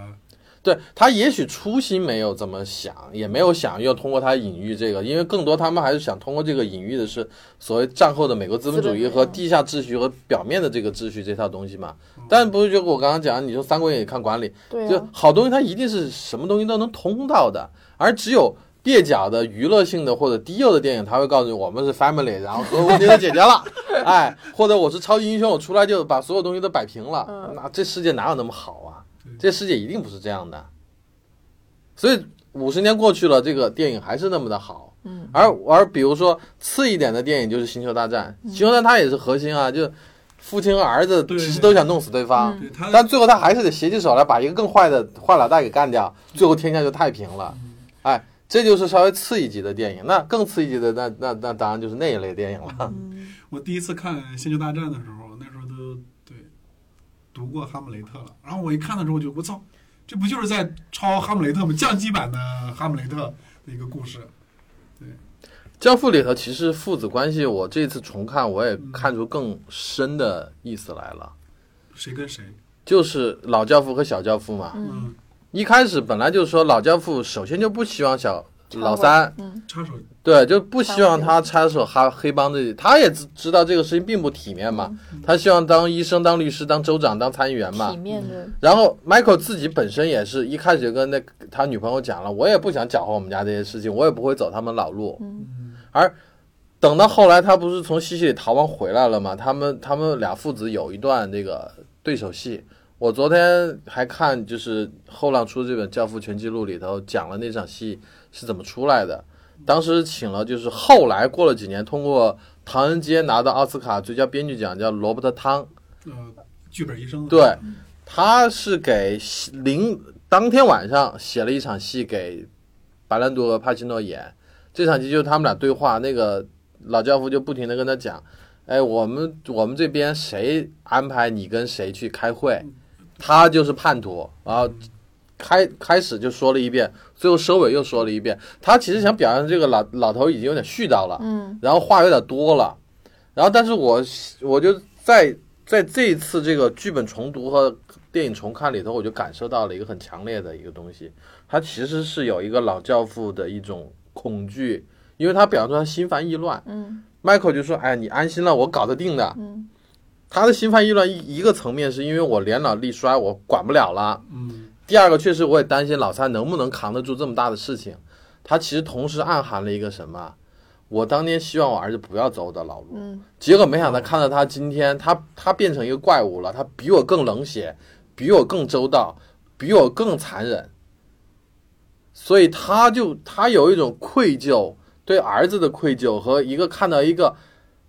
对他也许初心没有这么想，也没有想要通过它隐喻这个，因为更多他们还是想通过这个隐喻的是所谓战后的美国资本主义和地下秩序和表面的这个秩序这套东西嘛。但不是就我刚刚讲，你说《三国演义》看管理，就对啊，好东西它一定是什么东西都能通到的，而只有蹩脚的娱乐性的或者低幼的电影，他会告诉你我们是 family，然后所有问题都解决了，哎，或者我是超级英雄，我出来就把所有东西都摆平了，嗯。那这世界哪有那么好啊？这世界一定不是这样的，所以五十年过去了，这个电影还是那么的好，嗯，而而比如说次一点的电影就是《星球大战》，嗯星球大战》它也是核心啊，就父亲和儿子其实都想弄死对方，但最后他还是得携起手来把一个更坏的坏老大给干掉，最后天下就太平了。哎，这就是稍微次一级的电影。那更次一级的，那那那当然就是那一类电影了。嗯我第一次看《星球大战》的时候，那时候都对读过《哈姆雷特》了，然后我一看的时候就我操，这不就是在抄《哈姆雷特》吗？降级版的《哈姆雷特》的一个故事。《对教父》里头其实父子关系，我这次重看我也看出更深的意思来了，谁跟谁？就是老教父和小教父嘛。嗯，嗯，一开始本来就是说老教父首先就不希望小老三，嗯插手对，就不希望他插手哈黑帮这里，他也知知道这个事情并不体面嘛，他希望当医生、当律师、当州长、当参议员嘛体。面的，然后 Michael 自己本身也是一开始就跟那他女朋友讲了，我也不想搅和我们家这些事情，我也不会走他们老路。嗯而等到后来他不是从西西里逃亡回来了嘛，他们他们俩父子有一段这个对手戏。我昨天还看，就是后浪出这本《教父全记录》里头讲了那场戏是怎么出来的。当时请了，就是后来过了几年，通过《唐人街》拿到奥斯卡最佳编剧奖，叫罗伯特汤。呃剧本医生。对，他是给零当天晚上写了一场戏给白兰度和帕奇诺演，这场戏就是他们俩对话，那个老教父就不停的跟他讲，哎，我们我们这边谁安排你跟谁去开会，他就是叛徒，然后开开始就说了一遍，最后收尾又说了一遍，他其实想表扬这个老老头已经有点絮叨了，嗯。然后话有点多了，然后但是我我就在在这一次这个剧本重读和电影重看里头，我就感受到了一个很强烈的一个东西，他其实是有一个老教父的一种恐惧，因为他表现出他心烦意乱。嗯。Michael 就说：“哎，你安心了，我搞得定的。嗯”他的心烦意乱一一个层面是因为我年老力衰，我管不了了。嗯第二个，确实我也担心老三能不能扛得住这么大的事情。他其实同时暗含了一个什么？我当年希望我儿子不要走我的老路，嗯结果没想到看到他今天，他他变成一个怪物了，他比我更冷血，比我更周到，比我更残忍，所以他就他有一种愧疚，对儿子的愧疚和一个看到一个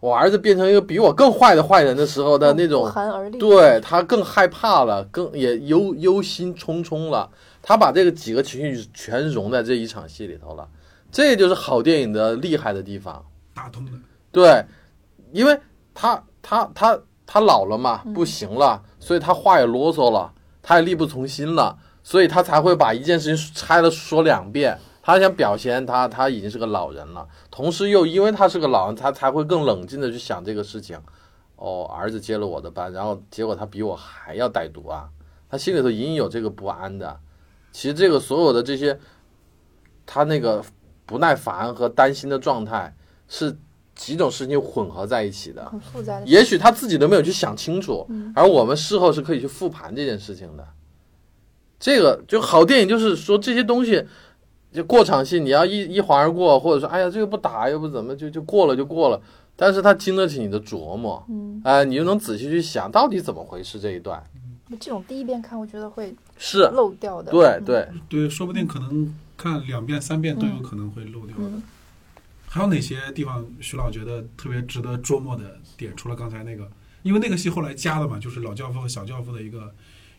我儿子变成一个比我更坏的坏人的时候的那种寒而栗。对他更害怕了，更也忧忧心忡忡了。他把这个几个情绪全融在这一场戏里头了，这就是好电影的厉害的地方。打通了。对，因为他他他他老了嘛，嗯不行了，所以他话也啰嗦了，他也力不从心了，所以他才会把一件事情拆了说两遍。他想表现他他已经是个老人了，同时又因为他是个老人，他才会更冷静的去想这个事情。哦，儿子接了我的班，然后结果他比我还要歹毒啊！他心里头隐隐有这个不安的。其实这个所有的这些，他那个不耐烦和担心的状态，是几种事情混合在一起的。很复杂的。也许他自己都没有去想清楚，嗯而我们事后是可以去复盘这件事情的。这个就好电影，就是说这些东西，就过场戏，你要一一划而过，或者说哎呀这个不打，又不怎么就就过了就过了，但是它经得起你的琢磨，嗯，哎、你就能仔细去想到底怎么回事这一段。这种第一遍看，我觉得会是，漏掉的。嗯，对对，对，说不定可能看两遍、三遍都有可能会漏掉的。嗯还有哪些地方徐老觉得特别值得琢磨的点？除了刚才那个，因为那个戏后来加的嘛，就是老教父和小教父的一个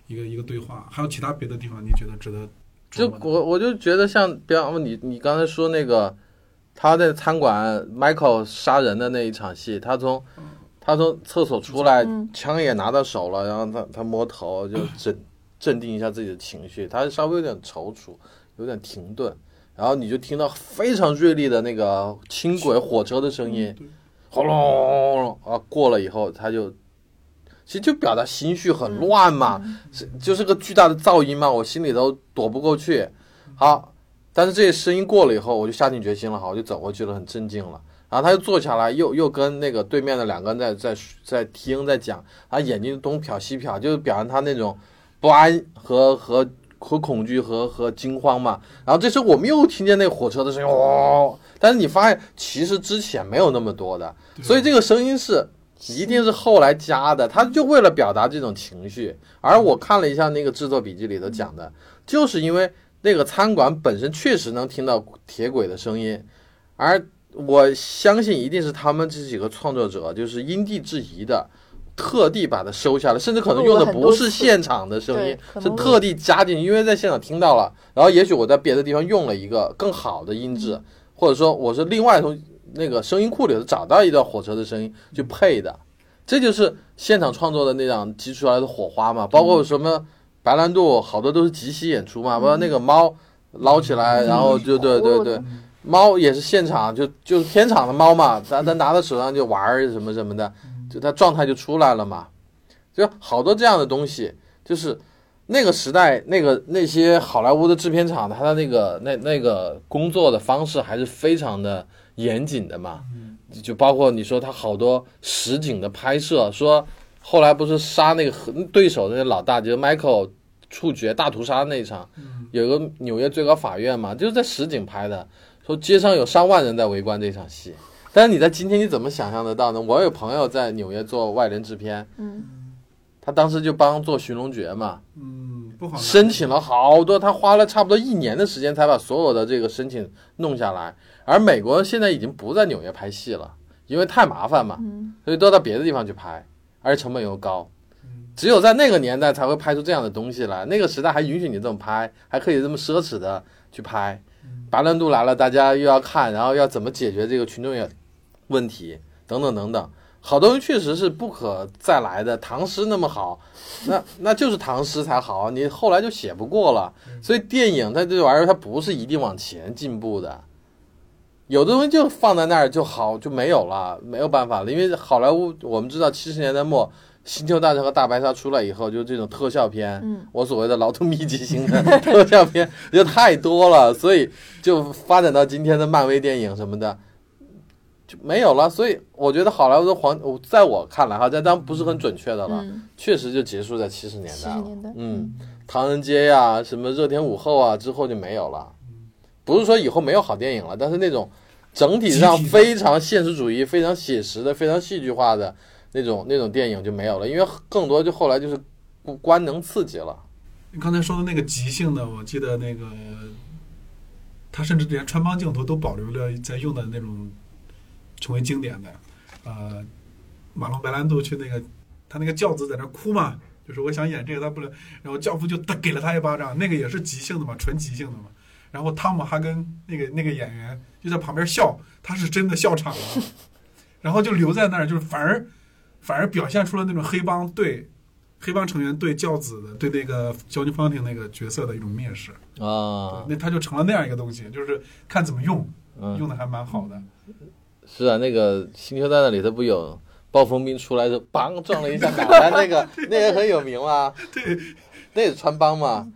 一个一个对话，还有其他别的地方你觉得值得就？我我就觉得像，比方你你刚才说那个，他在餐馆 Michael 杀人的那一场戏，他从他从厕所出来，嗯。枪也拿到手了，然后他他摸头就镇镇定一下自己的情绪，他稍微有点踌躇，有点停顿，然后你就听到非常锐利的那个轻轨火车的声音，对。轰隆轰隆啊，过了以后他就，其实就表达心绪很乱嘛，嗯是就是个巨大的噪音嘛，我心里头躲不过去。好，但是这些声音过了以后，我就下定决心了，好，我就走过去了，很镇静了。然后他又坐下来，又又跟那个对面的两个人在在在听，在讲，他眼睛东瞟西瞟，就是表现他那种不安和和和恐惧和和惊慌嘛。然后这时候我们又听见那个火车的声音，哦，但是你发现其实之前没有那么多的，所以这个声音是一定是后来加的，他就为了表达这种情绪。而我看了一下那个制作笔记里头讲的，就是因为那个餐馆本身确实能听到铁轨的声音，而我相信一定是他们这几个创作者就是因地制宜的。特地把它收下来，甚至可能用的不是现场的声音，是特地加进去，因为在现场听到了。然后也许我在别的地方用了一个更好的音质，或者说我是另外从那个声音库里头找到一段火车的声音去配的，这就是现场创作的那样激出来的火花嘛。包括什么白兰度，好多都是即席演出嘛，包括那个猫捞起来，然后就对对对，猫也是现场就就是片场的猫嘛，咱咱拿到手上就玩什么什么的。就它状态就出来了嘛，就好多这样的东西，就是那个时代那个那些好莱坞的制片厂，他的那个那那个工作的方式还是非常的严谨的嘛。就包括你说他好多实景的拍摄，说后来不是杀那个对手的那老大，就是 Michael 处决大屠杀那一场，有个纽约最高法院嘛，就是在实景拍的，说街上有上万人在围观这场戏。但是你在今天你怎么想象得到呢？我有朋友在纽约做外联制片，嗯，他当时就帮做《寻龙诀》嘛，嗯，不好，申请了好多，他花了差不多一年的时间才把所有的这个申请弄下来。而美国现在已经不在纽约拍戏了，因为太麻烦嘛，所以都到别的地方去拍，而且成本又高。只有在那个年代才会拍出这样的东西来，那个时代还允许你这么拍，还可以这么奢侈的去拍。白兰度来了，大家又要看，然后要怎么解决这个群众也。问题等等等等，好东西确实是不可再来的。唐诗那么好，那那就是唐诗才好，你后来就写不过了。所以电影它这玩意儿它不是一定往前进步的，有的东西就放在那儿就好就没有了，没有办法了。因为好莱坞我们知道七十年代末《星球大战》和《大白鲨》出来以后，就这种特效片，嗯，我所谓的劳动密集型的 特效片就太多了，所以就发展到今天的漫威电影什么的就。没有了，所以我觉得好莱坞的黄，在我看来哈，这当然不是很准确的了，确实就结束在七十年代了。嗯，唐人街呀，什么热天午后啊，之后就没有了。不是说以后没有好电影了，但是那种整体上非常现实主义、非常写实的、非常戏剧化的那种那种电影就没有了，因为更多就后来就是官能刺激了。你刚才说的那个即兴的，我记得那个他甚至连穿帮镜头都保留了在用的那种。成为经典的，呃，马龙白兰度去那个，他那个教子在那哭嘛，就是我想演这个，他不能，然后教父就他给了他一巴掌，那个也是即兴的嘛，纯即兴的嘛。然后汤姆哈根那个那个演员就在旁边笑，他是真的笑场了，然后就留在那儿，就是反而反而表现出了那种黑帮对黑帮成员对教子的对那个焦金方廷那个角色的一种蔑视啊，那他就成了那样一个东西，就是看怎么用，用的还蛮好的。是啊，那个《星球大战》里头不有暴风兵出来就梆撞了一下那个 那个很有名吗？对，那也是穿帮嘛。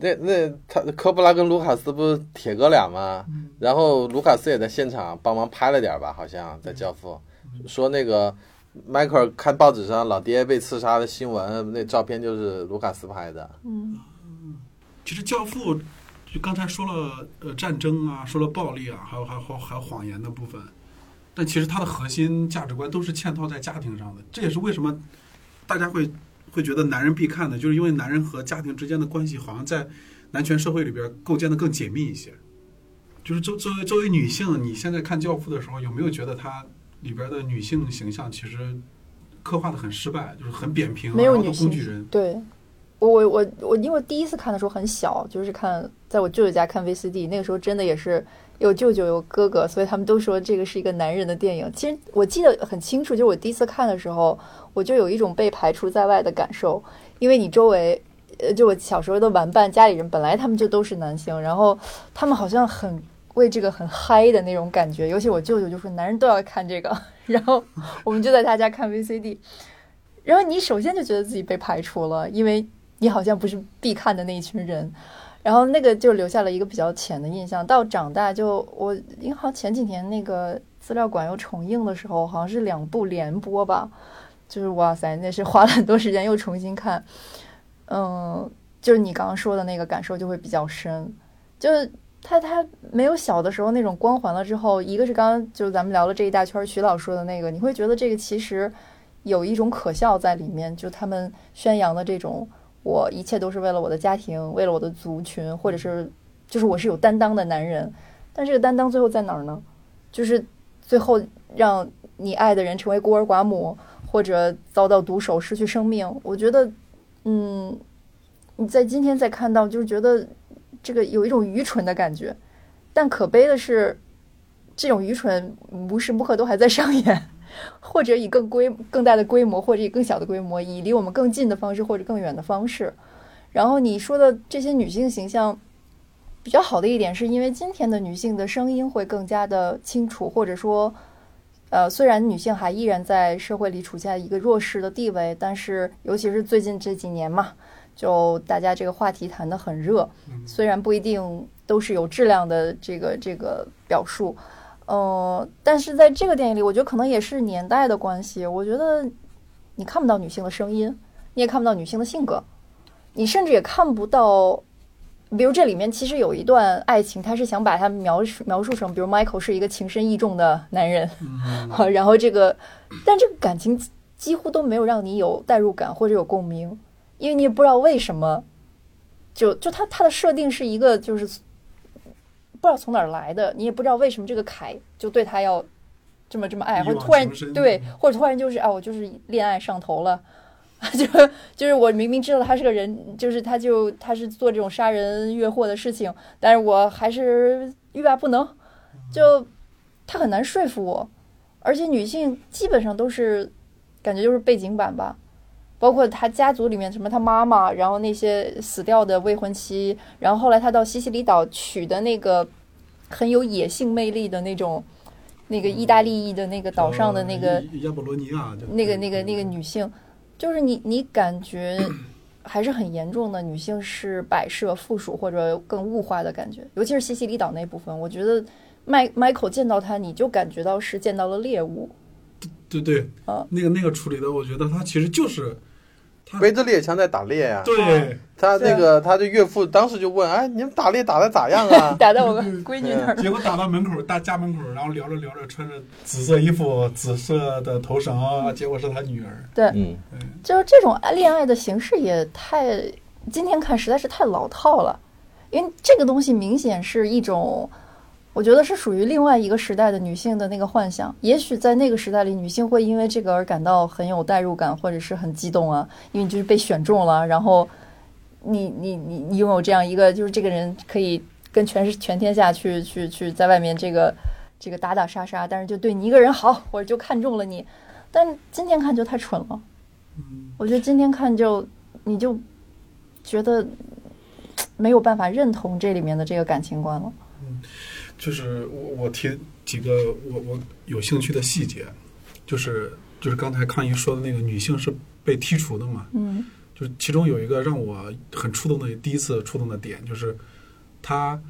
那那他科布拉跟卢卡斯不是铁哥俩吗？然后卢卡斯也在现场帮忙拍了点吧，好像在《教父》说那个迈克尔看报纸上老爹被刺杀的新闻，那照片就是卢卡斯拍的。嗯，其实《教父》就刚才说了，呃，战争啊，说了暴力啊，还有还有还有谎言的部分。但其实它的核心价值观都是嵌套在家庭上的，这也是为什么大家会会觉得男人必看的，就是因为男人和家庭之间的关系好像在男权社会里边构建的更紧密一些。就是作作为作为女性，你现在看《教父》的时候，有没有觉得它里边的女性形象其实刻画的很失败，就是很扁平，没有女工具人？对，我我我我因为第一次看的时候很小，就是看在我舅舅家看 VCD，那个时候真的也是。有舅舅有哥哥，所以他们都说这个是一个男人的电影。其实我记得很清楚，就我第一次看的时候，我就有一种被排除在外的感受，因为你周围，呃，就我小时候的玩伴，家里人本来他们就都是男性，然后他们好像很为这个很嗨的那种感觉。尤其我舅舅就说男人都要看这个，然后我们就在他家看 VCD，然后你首先就觉得自己被排除了，因为你好像不是必看的那一群人。然后那个就留下了一个比较浅的印象。到长大就我，银行前几年那个资料馆又重映的时候，好像是两部连播吧，就是哇塞，那是花了很多时间又重新看。嗯，就是你刚刚说的那个感受就会比较深，就是他他没有小的时候那种光环了之后，一个是刚刚就是咱们聊了这一大圈，徐老说的那个，你会觉得这个其实有一种可笑在里面，就他们宣扬的这种。我一切都是为了我的家庭，为了我的族群，或者是就是我是有担当的男人，但这个担当最后在哪儿呢？就是最后让你爱的人成为孤儿寡母，或者遭到毒手失去生命。我觉得，嗯，你在今天再看到，就是觉得这个有一种愚蠢的感觉。但可悲的是，这种愚蠢无时不刻都还在上演，或者以更规更大的规模，或者以更小的规模，以离我们更近的方式或者更远的方式。然后你说的这些女性形象。比较好的一点是因为今天的女性的声音会更加的清楚，或者说，呃，虽然女性还依然在社会里处在一个弱势的地位，但是尤其是最近这几年嘛，就大家这个话题谈得很热，虽然不一定都是有质量的这个这个表述，呃，但是在这个电影里，我觉得可能也是年代的关系，我觉得你看不到女性的声音，你也看不到女性的性格，你甚至也看不到。比如这里面其实有一段爱情，他是想把它描述描述成，比如 Michael 是一个情深意重的男人，好，然后这个，但这个感情几乎都没有让你有代入感或者有共鸣，因为你也不知道为什么，就就他他的设定是一个就是不知道从哪儿来的，你也不知道为什么这个凯就对他要这么这么爱，或者突然对，或者突然就是啊，我就是恋爱上头了。就就是我明明知道他是个人，就是他就他是做这种杀人越货的事情，但是我还是欲罢不能，就他很难说服我，而且女性基本上都是感觉就是背景板吧，包括他家族里面什么他妈妈，然后那些死掉的未婚妻，然后后来他到西西里岛娶的那个很有野性魅力的那种那个意大利裔的那个岛上的那个亚波罗尼亚，那个那个那个女性。就是你，你感觉还是很严重的，女性是摆设、附属或者更物化的感觉，尤其是西西里岛那部分，我觉得麦麦克见到他，你就感觉到是见到了猎物。对对，啊，那个那个处理的，我觉得他其实就是。背着猎枪在打猎呀！对，他那个他的岳父当时就问：“哎，你们打猎打的咋样啊？”打在我们闺女那儿。结果打到门口，大家门口，然后聊着聊着，穿着紫色衣服、紫色的头绳，结果是他女儿。对，嗯，就是这种恋爱的形式也太，今天看实在是太老套了，因为这个东西明显是一种。我觉得是属于另外一个时代的女性的那个幻想。也许在那个时代里，女性会因为这个而感到很有代入感，或者是很激动啊，因为就是被选中了。然后，你你你你拥有这样一个，就是这个人可以跟全是全天下去去去在外面这个这个打打杀杀，但是就对你一个人好，或者就看中了你。但今天看就太蠢了。我觉得今天看就你就觉得没有办法认同这里面的这个感情观了。就是我我提几个我我有兴趣的细节，就是就是刚才康怡说的那个女性是被剔除的嘛，嗯，就是其中有一个让我很触动的第一次触动的点，就是他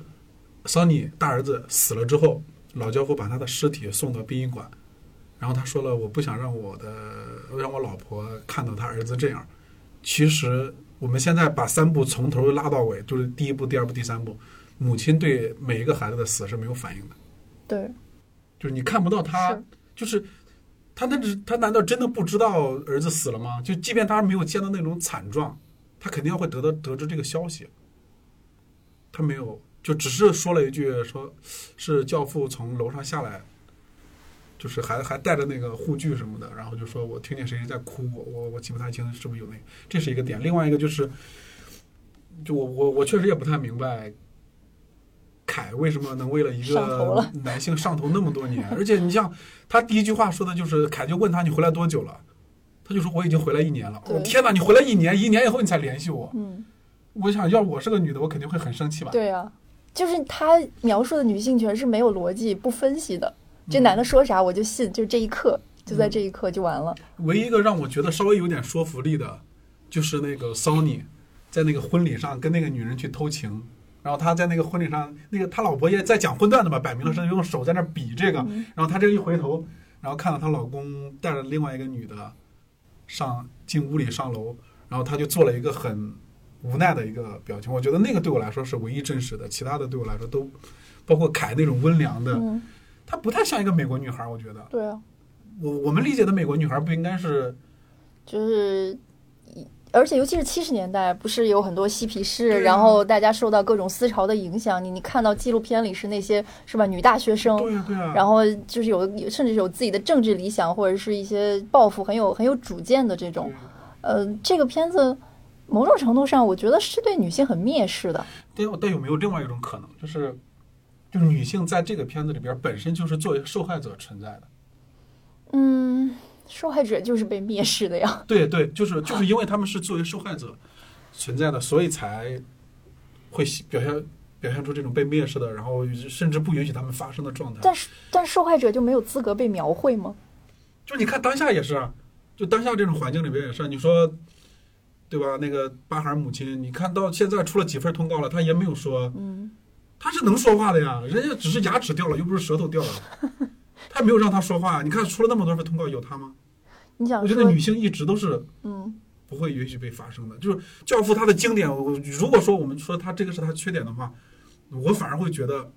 桑尼大儿子死了之后，老教父把他的尸体送到殡仪馆，然后他说了，我不想让我的让我老婆看到他儿子这样。其实我们现在把三部从头拉到尾，就是第一部、第二部、第三部。母亲对每一个孩子的死是没有反应的，对，就是你看不到他，就是他那只他难道真的不知道儿子死了吗？就即便他没有见到那种惨状，他肯定要会得到得知这个消息。他没有，就只是说了一句，说是教父从楼上下来，就是还还带着那个护具什么的，然后就说我听见谁在哭，我我我记不太清是不是有那，这是一个点。另外一个就是，就我我我确实也不太明白。凯为什么能为了一个男性上头那么多年？而且你像他第一句话说的就是，凯就问他你回来多久了，他就说我已经回来一年了。我天哪，你回来一年，一年以后你才联系我。嗯，我想要我是个女的，我肯定会很生气吧？对啊，就是他描述的女性全是没有逻辑、不分析的。这男的说啥我就信，就这一刻，就在这一刻就完了。唯一一个让我觉得稍微有点说服力的，就是那个 Sony 在那个婚礼上跟那个女人去偷情。然后他在那个婚礼上，那个他老婆也在讲荤段子嘛，摆明了是用手在那比这个。然后他这一回头，然后看到她老公带着另外一个女的上进屋里上楼，然后他就做了一个很无奈的一个表情。我觉得那个对我来说是唯一真实的，其他的对我来说都包括凯那种温良的，她不太像一个美国女孩。我觉得，对啊，我我们理解的美国女孩不应该是就是。而且尤其是七十年代，不是有很多嬉皮士，然后大家受到各种思潮的影响。你你看到纪录片里是那些是吧，女大学生，对呀对呀，然后就是有有甚至有自己的政治理想或者是一些抱负，很有很有主见的这种。呃，这个片子某种程度上，我觉得是对女性很蔑视的。但但有没有另外一种可能，就是就是女性在这个片子里边本身就是作为受害者存在的？嗯，受害者就是被蔑视的呀。对对，就是就是因为他们是作为受害者存在的，所以才会表现表现出这种被蔑视的，然后甚至不允许他们发生的状态。但是但受害者就没有资格被描绘吗？就你看当下也是啊，就当下这种环境里边也是啊，你说对吧？那个巴孩母亲，你看到现在出了几份通告了，他也没有说，嗯，他是能说话的呀，人家只是牙齿掉了，又不是舌头掉了，他没有让他说话。你看出了那么多份通告，有他吗？你想我觉得，女性一直都是嗯不会允许被发生的。就是《教父》他的经典，我如果说我们说他这个是他缺点的话，我反而会觉得，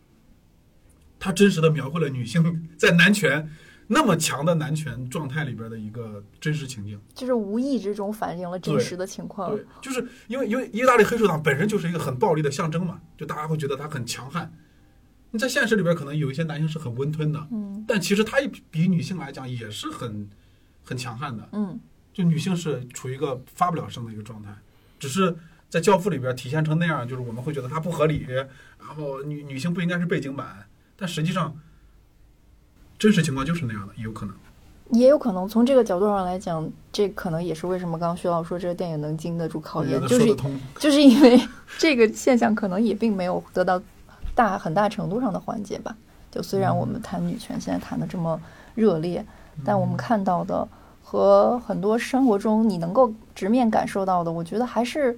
他真实的描绘了女性 在男权那么强的男权状态里边的一个真实情境。就是无意之中反映了真实的情况。对，就是因为因为意大利黑手党本身就是一个很暴力的象征嘛，就大家会觉得他很强悍。你在现实里边可能有一些男性是很温吞的，嗯但其实他比女性来讲也是很很强悍的。嗯就女性是处于一个发不了声的一个状态，只是在《教父》里边体现成那样，就是我们会觉得它不合理，然后女女性不应该是背景板，但实际上真实情况就是那样的，也有可能。也有可能从这个角度上来讲，这可能也是为什么刚刚薛老说这个电影能经得住考验，就是。就是因为这个现象可能也并没有得到大很大程度上的缓解吧。就虽然我们谈女权现在谈的这么热烈，但我们看到的和很多生活中你能够直面感受到的，我觉得还是，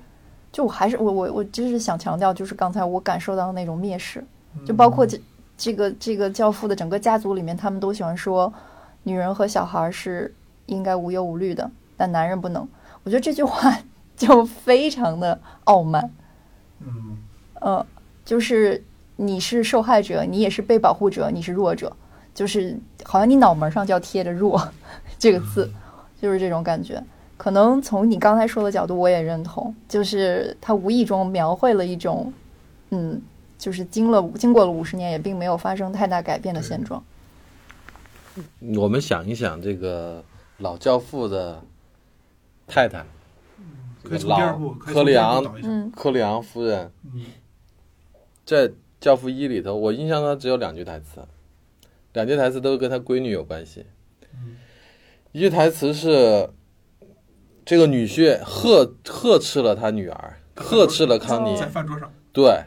就我还是我我我就是想强调，就是刚才我感受到的那种蔑视，就包括这这个这个教父的整个家族里面，他们都喜欢说，女人和小孩是应该无忧无虑的，但男人不能。我觉得这句话就非常的傲慢，嗯，呃，就是你是受害者，你也是被保护者，你是弱者，就是好像你脑门上就要贴着“弱 ”这个字，就是这种感觉。可能从你刚才说的角度，我也认同，就是他无意中描绘了一种，嗯，就是经了经过了五十年，也并没有发生太大改变的现状。我们想一想，这个老教父的太太，可以从第二部，可以从第二科里昂科里昂夫人，嗯。在《教父一》里头，我印象中只有两句台词，两句台词都是跟他闺女有关系。嗯一句台词是这个女婿呵呵斥了他女儿，呵斥了康妮，在饭桌上，对，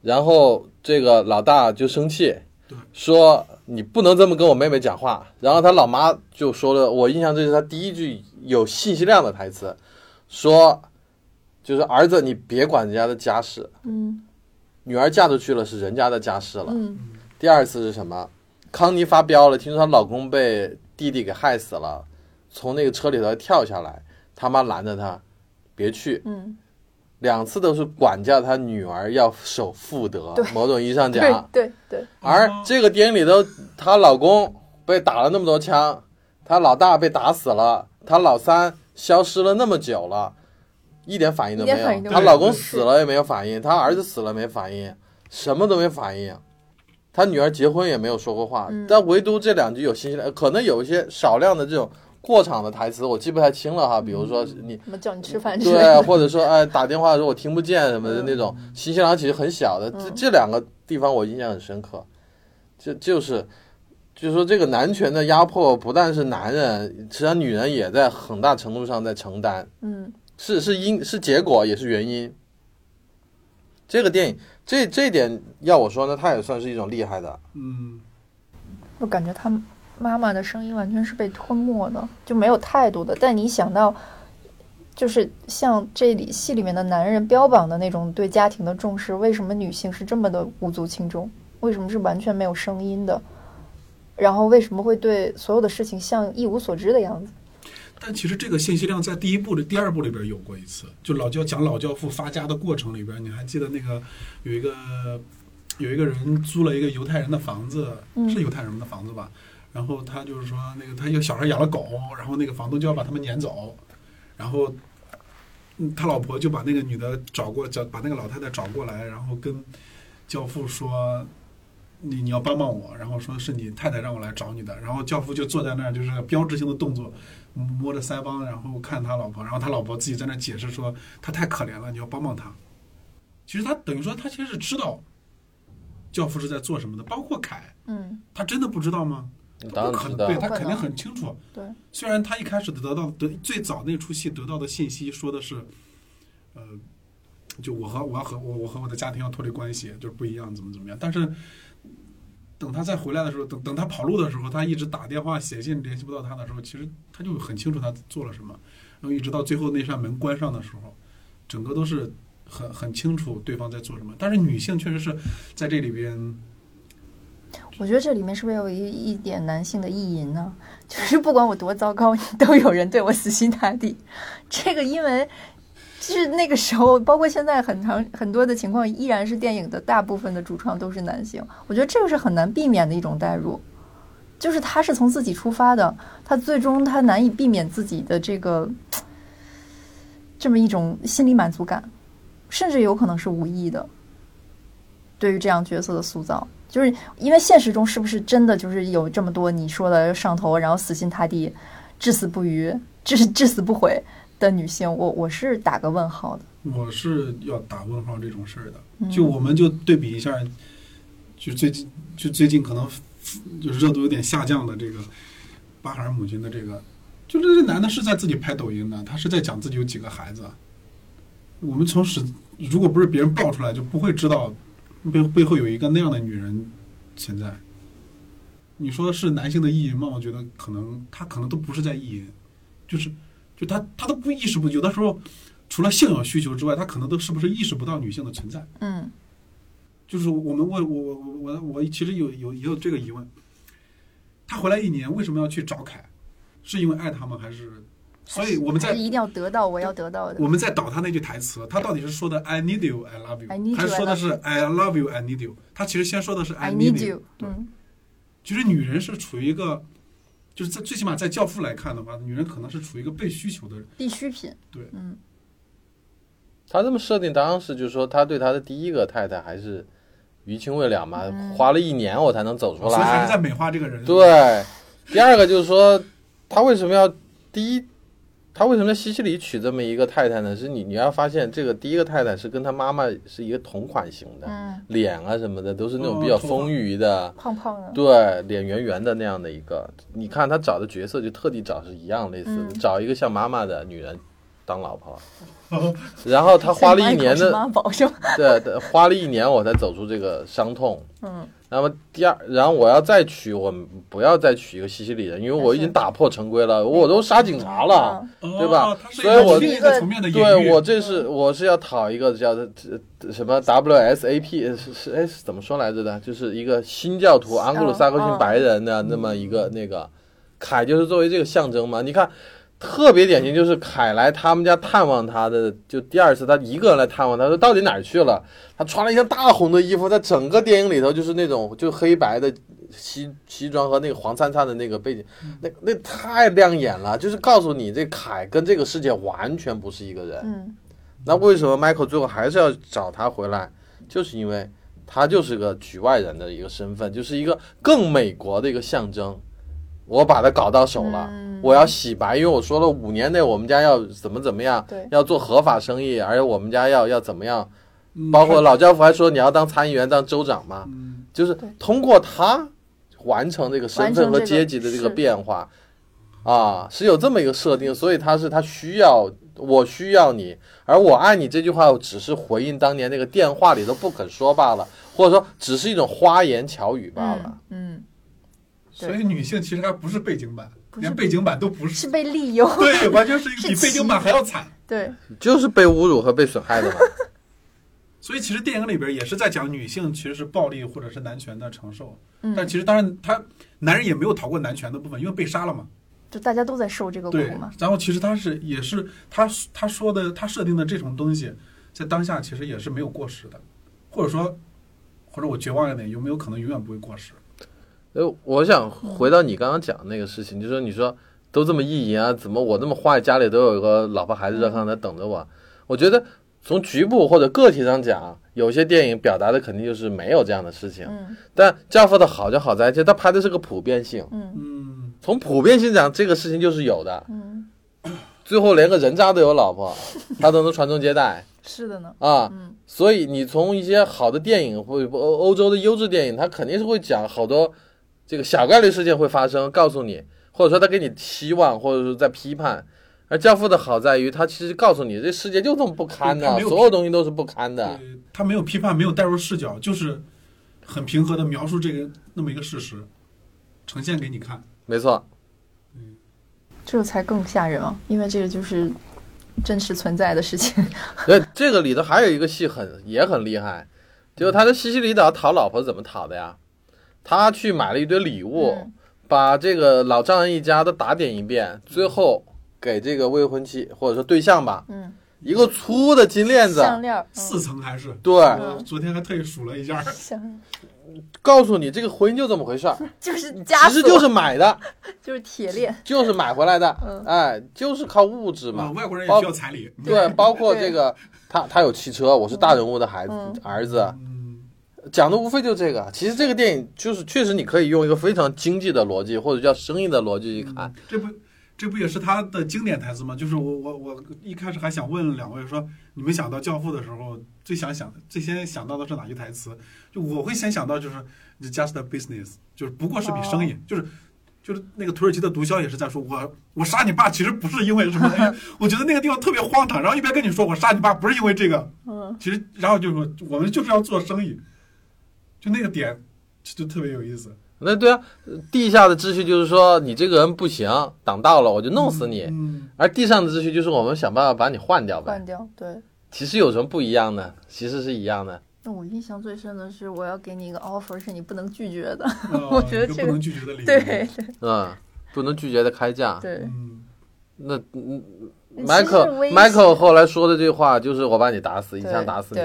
然后这个老大就生气对，说你不能这么跟我妹妹讲话。然后他老妈就说了，我印象这是他第一句有信息量的台词，说就是儿子你别管人家的家事，嗯女儿嫁出去了是人家的家事了。嗯第二次是什么？康妮发飙了，听说她老公被弟弟给害死了，从那个车里头跳下来，他妈拦着她，别去。嗯，两次都是管教她女儿要守妇德，某种意义上讲。对对，而这个电影里头，她老公被打了那么多枪，她老大被打死了，她老三消失了那么久了，一点反应都没有。她老公死了也没有反应，她儿子死了没反应，什么都没反应。她女儿结婚也没有说过话，嗯但唯独这两句有新西兰，可能有一些少量的这种过场的台词，我记不太清了哈。比如说你什么叫你吃饭之类对，或者说哎打电话的时候我听不见什么的那种，新西兰其实很小的。这嗯这两个地方我印象很深刻，就就是就是说这个男权的压迫不但是男人，实际上女人也在很大程度上在承担，嗯是是因是结果也是原因。这个电影这这点要我说呢，他也算是一种厉害的。嗯，我感觉他妈妈的声音完全是被吞没的，就没有态度的。但你想到，就是像这里戏里面的男人标榜的那种对家庭的重视，为什么女性是这么的无足轻重？为什么是完全没有声音的？然后为什么会对所有的事情像一无所知的样子？但其实这个信息量在第一部的第二部里边有过一次，就老教讲老教父发家的过程里边，你还记得那个有一个有一个人租了一个犹太人的房子，是犹太人的房子吧？然后他就是说，那个他有小孩养了狗，然后那个房东就要把他们撵走，然后他老婆就把那个女的找过，找把那个老太太找过来，然后跟教父说。你你要帮帮我，然后说是你太太让我来找你的，然后教父就坐在那儿，就是标志性的动作，摸着腮帮，然后看他老婆，然后他老婆自己在那解释说他太可怜了，你要帮帮他。其实他等于说他其实是知道教父是在做什么的，包括凯，嗯，他真的不知道吗？当然知道不可能，对他肯定很清楚。对，虽然他一开始得到得最早那出戏得到的信息说的是，呃，就我和我要和我我和我的家庭要脱离关系，就是不一样，怎么怎么样。但是等他再回来的时候，等等他跑路的时候，他一直打电话写信联系不到他的时候，其实他就很清楚他做了什么。然后一直到最后那扇门关上的时候，整个都是很很清楚对方在做什么。但是女性确实是在这里边，我觉得这里面是不是有一一点男性的意淫呢？就是不管我多糟糕，你都有人对我死心塌地。这个因为就是那个时候，包括现在很长很多的情况，依然是电影的大部分的主创都是男性。我觉得这个是很难避免的一种代入，就是他是从自己出发的，他最终他难以避免自己的这个 这么一种心理满足感，甚至有可能是无意的。对于这样角色的塑造，就是因为现实中是不是真的就是有这么多你说的上头，然后死心塌地、至死不渝、至至死不悔的女性？我我是打个问号的。我是要打问号这种事儿的。嗯就我们就对比一下，就最近就最近可能就热度有点下降的这个巴哈尔母亲的这个，就是这男的是在自己拍抖音的，他是在讲自己有几个孩子。我们从始如果不是别人爆出来，就不会知道背背后有一个那样的女人存在。你说是男性的意淫吗？我觉得可能他可能都不是在意淫，就是就他他都不意识不，有的时候除了性有需求之外，他可能都是不是意识不到女性的存在。嗯就是我们我我我我我我其实有有也有这个疑问，他回来一年为什么要去找凯？是因为爱他吗？还是？所以我们在一定要得到我要得到的。我们在导他那句台词，他到底是说的 I need you, I love you, 还是说的是 I love you, I need you？他其实先说的是 I need you，嗯其实女人是处于一个，就是在最起码在教父来看的话，女人可能是处于一个被需求的人。必需品。对嗯他这么设定，当时就是说他对他的第一个太太还是余情未了嘛，嗯花了一年我才能走出来所以还是在来。美化这个人。，对，第二个就是说他为什么要第一，他为什么在西西里娶这么一个太太呢？是你你要发现这个第一个太太是跟他妈妈是一个同款型的，嗯，脸啊什么的都是那种比较丰腴的。胖胖的。对，脸圆圆的那样的一个，你看他找的角色就特地找是一样类似的，嗯找一个像妈妈的女人当老婆，然后他花了一年的，对，花了一年我才走出这个伤痛。嗯那么第二，然后我要再娶，我不要再娶一个西西里人，因为我已经打破成规了，我都杀警察了。嗯对吧哦、所以我另一个层面的对我这是我是要讨一个叫呃什么 WSAP 是是哎是怎么说来着的？就是一个新教徒安格鲁萨克逊白人的那么一个那个凯，就是作为这个象征嘛。你看特别典型，就是凯来他们家探望他的，就第二次他一个人来探望他，说到底哪儿去了？他穿了一件大红的衣服，在整个电影里头就是那种就黑白的西西装和那个黄灿灿的那个背景，那那太亮眼了，就是告诉你这凯跟这个世界完全不是一个人。嗯那为什么 Michael 最后还是要找他回来？就是因为他就是个局外人的一个身份，就是一个更美国的一个象征。我把它搞到手了，嗯。我要洗白，因为我说了五年内我们家要怎么怎么样，要做合法生意，而且我们家要要怎么样，嗯包括老教父还说你要当参议员、当州长嘛，嗯。就是通过他完成这个身份和阶级的这个变化，啊，是有这么一个设定，所以他是他需要我需要你，而我爱你这句话只是回应当年那个电话里都不肯说罢了，或者说只是一种花言巧语罢了。嗯，所以女性其实还不是背景板，连背景板都不是是。被利用。对，完全是一个 比背景板还要惨。对，就是被侮辱和被损害的嘛。所以其实电影里边也是在讲女性其实是暴力或者是男权的承受，嗯但其实当然他男人也没有逃过男权的部分，因为被杀了嘛。就大家都在受这个苦对嘛。，然后其实他是也是他他说的他设定的这种东西，在当下其实也是没有过时的，或者说或者我绝望一点，有没有可能永远不会过时？呃，我想回到你刚刚讲的那个事情，就是说你说都这么意淫啊，怎么我这么坏，家里都有个老婆孩子在炕在等着我？我觉得从局部或者个体上讲，有些电影表达的肯定就是没有这样的事情。嗯但《教父》的好就好在，就他拍的是个普遍性。嗯嗯，从普遍性讲，这个事情就是有的。嗯，最后连个人渣都有老婆，他都能传宗接代 是的呢。啊。嗯所以你从一些好的电影或者欧欧洲的优质电影，它肯定是会讲好多这个小概率事件会发生，告诉你，或者说他给你希望，或者说在批判。而《教父》的好在于，他其实告诉你，这世界就这么不堪的所有东西都是不堪的。他没有批判，没有带入视角，就是很平和的描述这个那么一个事实，呈现给你看。没错，这才更吓人啊，因为这个就是真实存在的事情。对，这个里头还有一个戏很也很厉害，就是他在西西里岛讨老婆怎么讨的呀？他去买了一堆礼物，嗯。把这个老丈人一家都打点一遍，最后给这个未婚妻或者说对象吧，嗯，一个粗的金链子，项链儿，四层还是？对，我昨天还特意数了一下，嗯项链告诉你这个婚姻就这么回事儿，就是家，其实就是买的，就是铁链。就是买回来的，嗯。哎，就是靠物质啊，嘛。外国人也需要彩礼。对，包括这个他他有汽车，我是大人物的孩子、嗯。儿子，嗯，讲的无非就这个。其实这个电影就是确实你可以用一个非常经济的逻辑或者叫生意的逻辑去看。这不这不也是他的经典台词吗？就是我我我一开始还想问两位说，你们想到《教父》的时候，最想想最先想到的是哪句台词？就我会先想到就是 "It's just a business，就是不过是笔生意，哦就是。就是那个土耳其的毒枭也是在说，我我杀你爸其实不是因为什么，哎我觉得那个地方特别荒唐。然后一边跟你说我杀你爸不是因为这个，嗯，其实然后就说我们就是要做生意，就那个点就特别有意思。那对啊，地下的秩序就是说你这个人不行，挡道了我就弄死你；嗯，而地上的秩序就是我们想办法把你换掉呗换。掉。对。其实有什么不一样呢？其实是一样的。那我印象最深的是，我要给你一个 offer，是你不能拒绝的。呃 我觉得这个不能拒绝的理由。对对嗯，不能拒绝的开价。对，嗯，那迈克迈克后来说的这句话就是我把你打死，一枪打死你。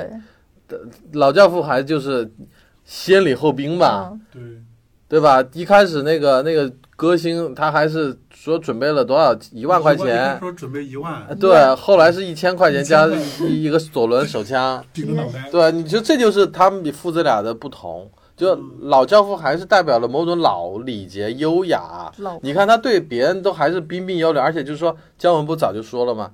对，老教父还就是先礼后兵吧，嗯对，对吧？一开始那个那个歌星他还是说准备了多少一万块钱，说准备一万，对，后来是一千块钱加一一个左轮手枪，顶个脑袋。对，你就这就是他们父子俩的不同。就老教父还是代表了某种老礼节、优雅。老你看他对别人都还是彬彬有礼，而且就是说姜文不早就说了吗？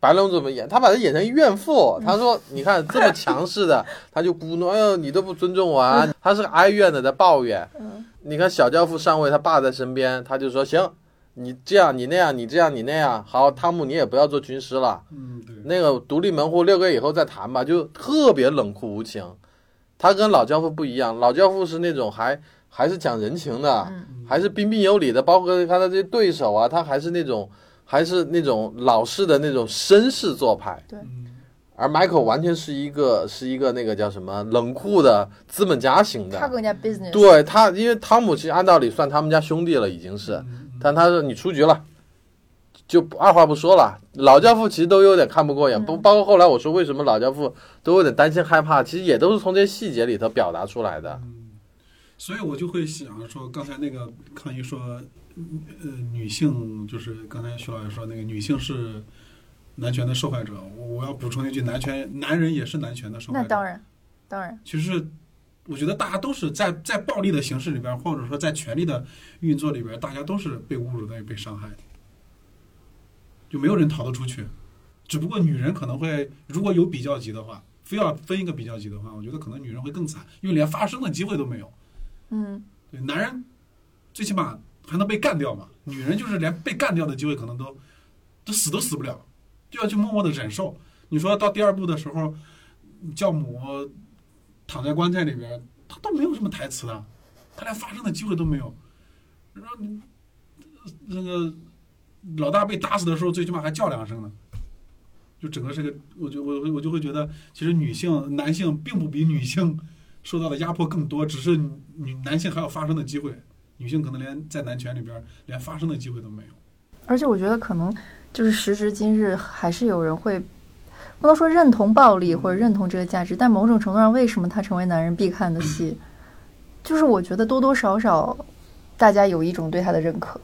白龙怎么演？他把他演成怨妇。他说：“你看这么强势的，他就咕哝，哎呦，你都不尊重我啊！”他是个哀怨的，在抱怨。嗯你看小教父上位，他爸在身边，他就说：“行，你这样，你那样，你这样，你那样，好，汤姆你也不要做军师了。”嗯，对，那个独立门户六个月以后再谈吧，就特别冷酷无情。他跟老教父不一样，老教父是那种还还是讲人情的，嗯还是彬彬有礼的，包括他的这些对手啊，他还是那种还是那种老式的那种绅士做派。对，而 Michael 完全是一个是一个那个叫什么冷酷的资本家型的。他更加 business。对他，因为汤姆其实按道理算他们家兄弟了，已经是，嗯但他说你出局了，就二话不说了。老教父其实都有点看不过眼，不、包括后来我说为什么老教父都有点担心害怕，其实也都是从这些细节里头表达出来的。所以我就会想说，刚才那个康一说，呃，女性就是刚才徐老师说那个女性是男权的受害者，我我要补充一句，男权男人也是男权的受害者。那当然，当然，其实我觉得大家都是在在暴力的形式里边，或者说在权力的运作里边，大家都是被侮辱的、被伤害的，就没有人逃得出去。只不过女人可能会，如果有比较级的话，非要分一个比较级的话，我觉得可能女人会更惨，因为连发声的机会都没有。嗯，对，男人最起码还能被干掉吗，女人就是连被干掉的机会可能都都死都死不了，就要去默默的忍受。你说到第二部的时候，教母躺在棺材里边，他都没有什么台词的，他连发声的机会都没有。然后你那个老大被打死的时候，最起码还叫两声呢。就整个这个，我就我我就会觉得，其实女性、男性并不比女性受到的压迫更多，只是女男性还有发声的机会，女性可能连在男权里边连发声的机会都没有。而且我觉得可能就是时至今日，还是有人会不能说认同暴力或者认同这个价值，但某种程度上，为什么它成为男人必看的戏，就是我觉得多多少少大家有一种对他的认可，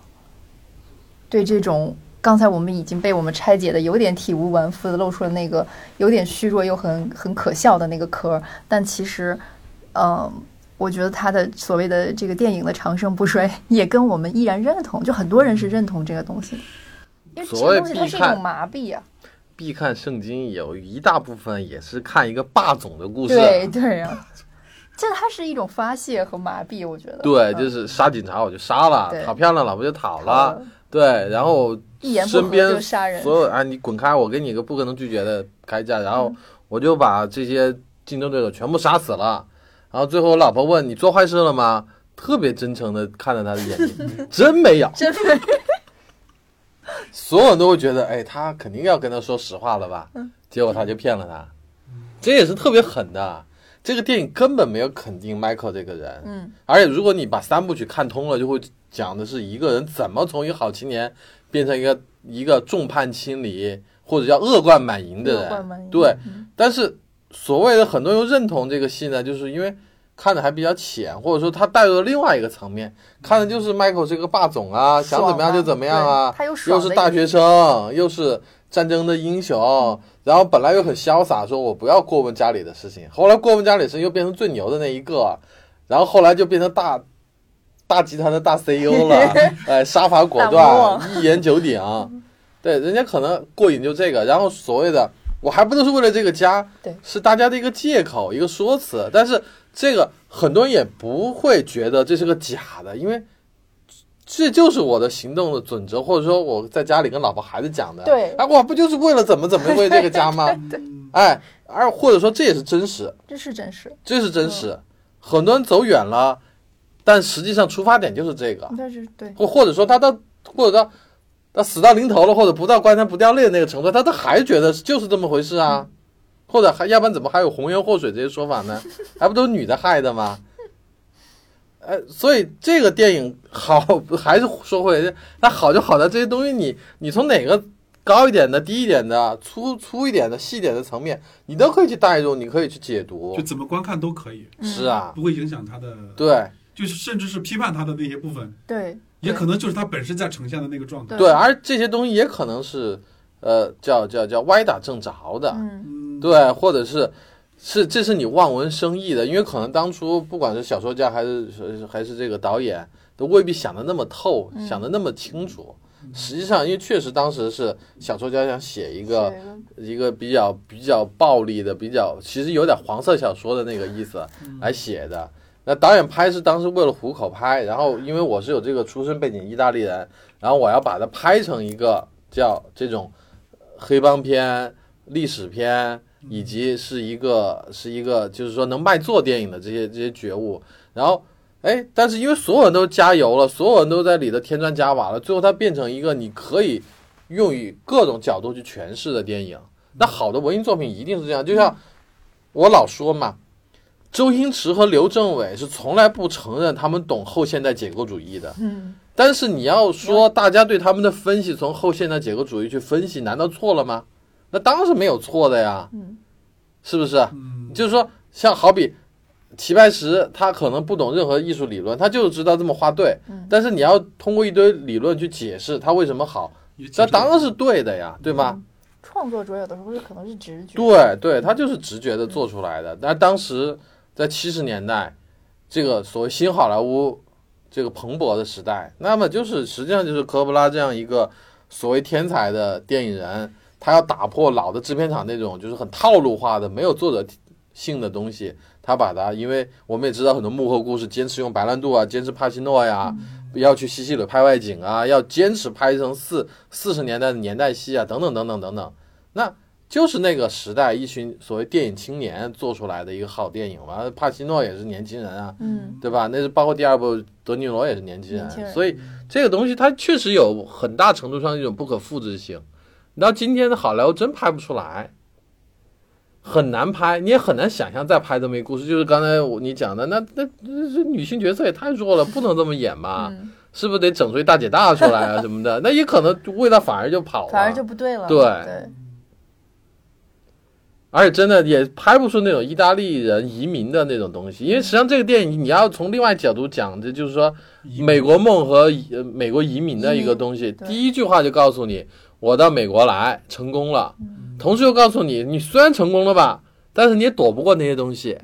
对这种刚才我们已经被我们拆解的有点体无完肤的，露出了那个有点虚弱又很很可笑的那个壳，但其实，嗯。我觉得他的所谓的这个电影的长盛不衰，也跟我们依然认同，就很多人是认同这个东西的，因为这个东西它是一种麻痹啊。必看圣经有一大部分也是看一个霸总的故事，对对啊，这 它是一种发泄和麻痹，我觉得。对，就是杀警察我就杀了，讨漂亮老婆就讨了，对，然后身边所有啊，你滚开，我给你一个不可能拒绝的开价，然后我就把这些竞争对手全部杀死了。然后最后我老婆问你做坏事了吗？特别真诚的看着他的眼睛，真没有，真没有。所有人都会觉得，哎，他肯定要跟他说实话了吧？结果他就骗了他，这也是特别狠的。这个电影根本没有肯定 Michael 这个人，嗯。而且如果你把三部曲看通了，就会讲的是一个人怎么从一个好青年变成一个一个众叛亲离或者叫恶贯满盈的人。对，但是。所谓的很多人认同这个戏呢，就是因为看的还比较浅，或者说他带入了另外一个层面，看的就是 Michael 这个霸总啊，想怎么样就怎么样啊，又是大学生，又是战争的英雄，然后本来又很潇洒，说我不要过问家里的事情，后来过问家里事又变成最牛的那一个，然后后来就变成大大集团的大 CEO 了，哎，杀伐果断，一言九鼎，对，人家可能过瘾就这个，然后所谓的。我还不能是为了这个家，对，是大家的一个借口，一个说辞。但是这个很多人也不会觉得这是个假的，因为这就是我的行动的准则，或者说我在家里跟老婆孩子讲的。对，哎，我不就是为了怎么怎么为这个家吗？对，哎，而或者说这也是真实，这是真实，这是真实。很多人走远了，但实际上出发点就是这个。但是对，或或者说他到或者到。他死到临头了，或者不到棺材不掉泪的那个程度，他都还觉得就是这么回事啊，或者还要不然怎么还有红颜祸水这些说法呢？还不都是女的害的吗？哎，所以这个电影好 还是说回来，它好就好在这些东西，你你从哪个高一点的、低一点的、粗粗一点的、细一点的层面，你都可以去代入，你可以去解读，就怎么观看都可以。是啊，不会影响他的对，就是甚至是批判他的那些部分。对。也可能就是他本身在呈现的那个状态。对，而这些东西也可能是，呃，叫叫叫歪打正着的。嗯，对，或者是是这是你望文生义的，因为可能当初不管是小说家还是还是这个导演，都未必想的那么透，想的那么清楚。实际上，因为确实当时是小说家想写一个一个比较比较暴力的、比较其实有点黄色小说的那个意思来写的。那导演拍是当时为了糊口拍，然后因为我是有这个出身背景，意大利人，然后我要把它拍成一个叫这种黑帮片、历史片，以及是一个是一个就是说能卖座电影的这些这些觉悟。然后，哎，但是因为所有人都加油了，所有人都在里头添砖加瓦了，最后它变成一个你可以用于各种角度去诠释的电影。那好的文艺作品一定是这样，就像我老说嘛。周星驰和刘镇伟是从来不承认他们懂后现代解构主义的。嗯，但是你要说大家对他们的分析，从后现代解构主义去分析，难道错了吗？那当然是没有错的呀。嗯，是不是？嗯，就是说，像好比齐白石，他可能不懂任何艺术理论，他就知道这么画对。嗯，但是你要通过一堆理论去解释他为什么好，那当然是对的呀，对吗？创作者有的时候是可能是直觉。对对，他就是直觉的做出来的。但当时。在七十年代，这个所谓新好莱坞这个蓬勃的时代，那么就是实际上就是科波拉这样一个所谓天才的电影人，他要打破老的制片厂那种就是很套路化的没有作者性的东西，他把它，因为我们也知道很多幕后故事，坚持用白兰度啊，坚持帕西诺呀，要去西西里拍外景啊，要坚持拍成四四十年代的年代戏啊，等等等等等等，那。就是那个时代一群所谓电影青年做出来的一个好电影嘛，帕西诺也是年轻人啊，嗯，对吧？那是包括第二部德尼罗也是年轻人，所以这个东西它确实有很大程度上一种不可复制性。你到今天的好莱坞真拍不出来，很难拍，你也很难想象再拍这么一个故事。就是刚才我你讲的，那那这女性角色也太弱了，不能这么演吧？是不是得整出一大姐大出来啊什么的？那也可能味道反而就跑了，反而就不对了。对。而且真的也拍不出那种意大利人移民的那种东西，因为实际上这个电影你要从另外角度讲，这就是说美国梦和呃美国移民的一个东西。第一句话就告诉你，我到美国来成功了，同时又告诉你，你虽然成功了吧，但是你也躲不过那些东西。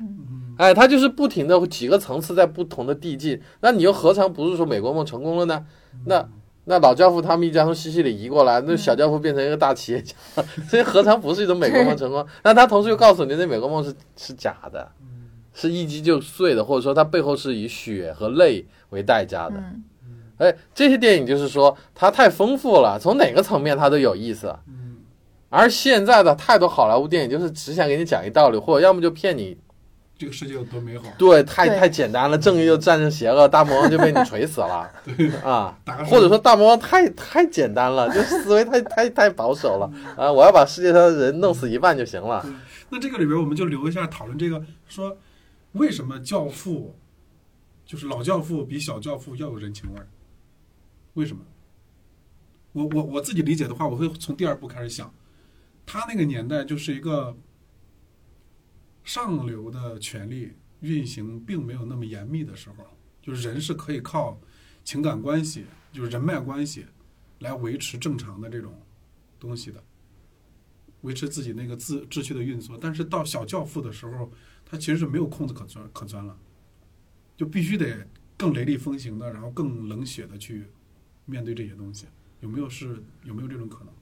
哎，它就是不停的几个层次在不同的递进，那你又何尝不是说美国梦成功了呢？那那老教父他们一家从西西里移过来，那小教父变成一个大企业家，这何尝不是一种美国梦成功？那他同时又告诉你，那美国梦是是假的，是一击就碎的，或者说它背后是以血和泪为代价的。嗯哎，这些电影就是说它太丰富了，从哪个层面它都有意思。而现在的太多好莱坞电影就是只想给你讲一道理，或者要么就骗你，这个世界有多美好，对，太太简单了，正义就战胜邪恶，大魔王就被你锤死了 啊，或者说大魔王太太简单了，就思维太太太保守了啊，我要把世界上的人弄死一半就行了。那这个里边我们就留一下讨论这个，说为什么教父就是老教父比小教父要有人情味儿？为什么？我我我自己理解的话，我会从第二部开始想，他那个年代就是一个上流的权力运行并没有那么严密的时候，就是人是可以靠情感关系，就是人脉关系来维持正常的这种东西的。维持自己那个自秩序的运作。但是到小教父的时候，他其实是没有空子可钻可钻了，就必须得更雷厉风行的，然后更冷血的去面对这些东西。有没有是有没有这种可能？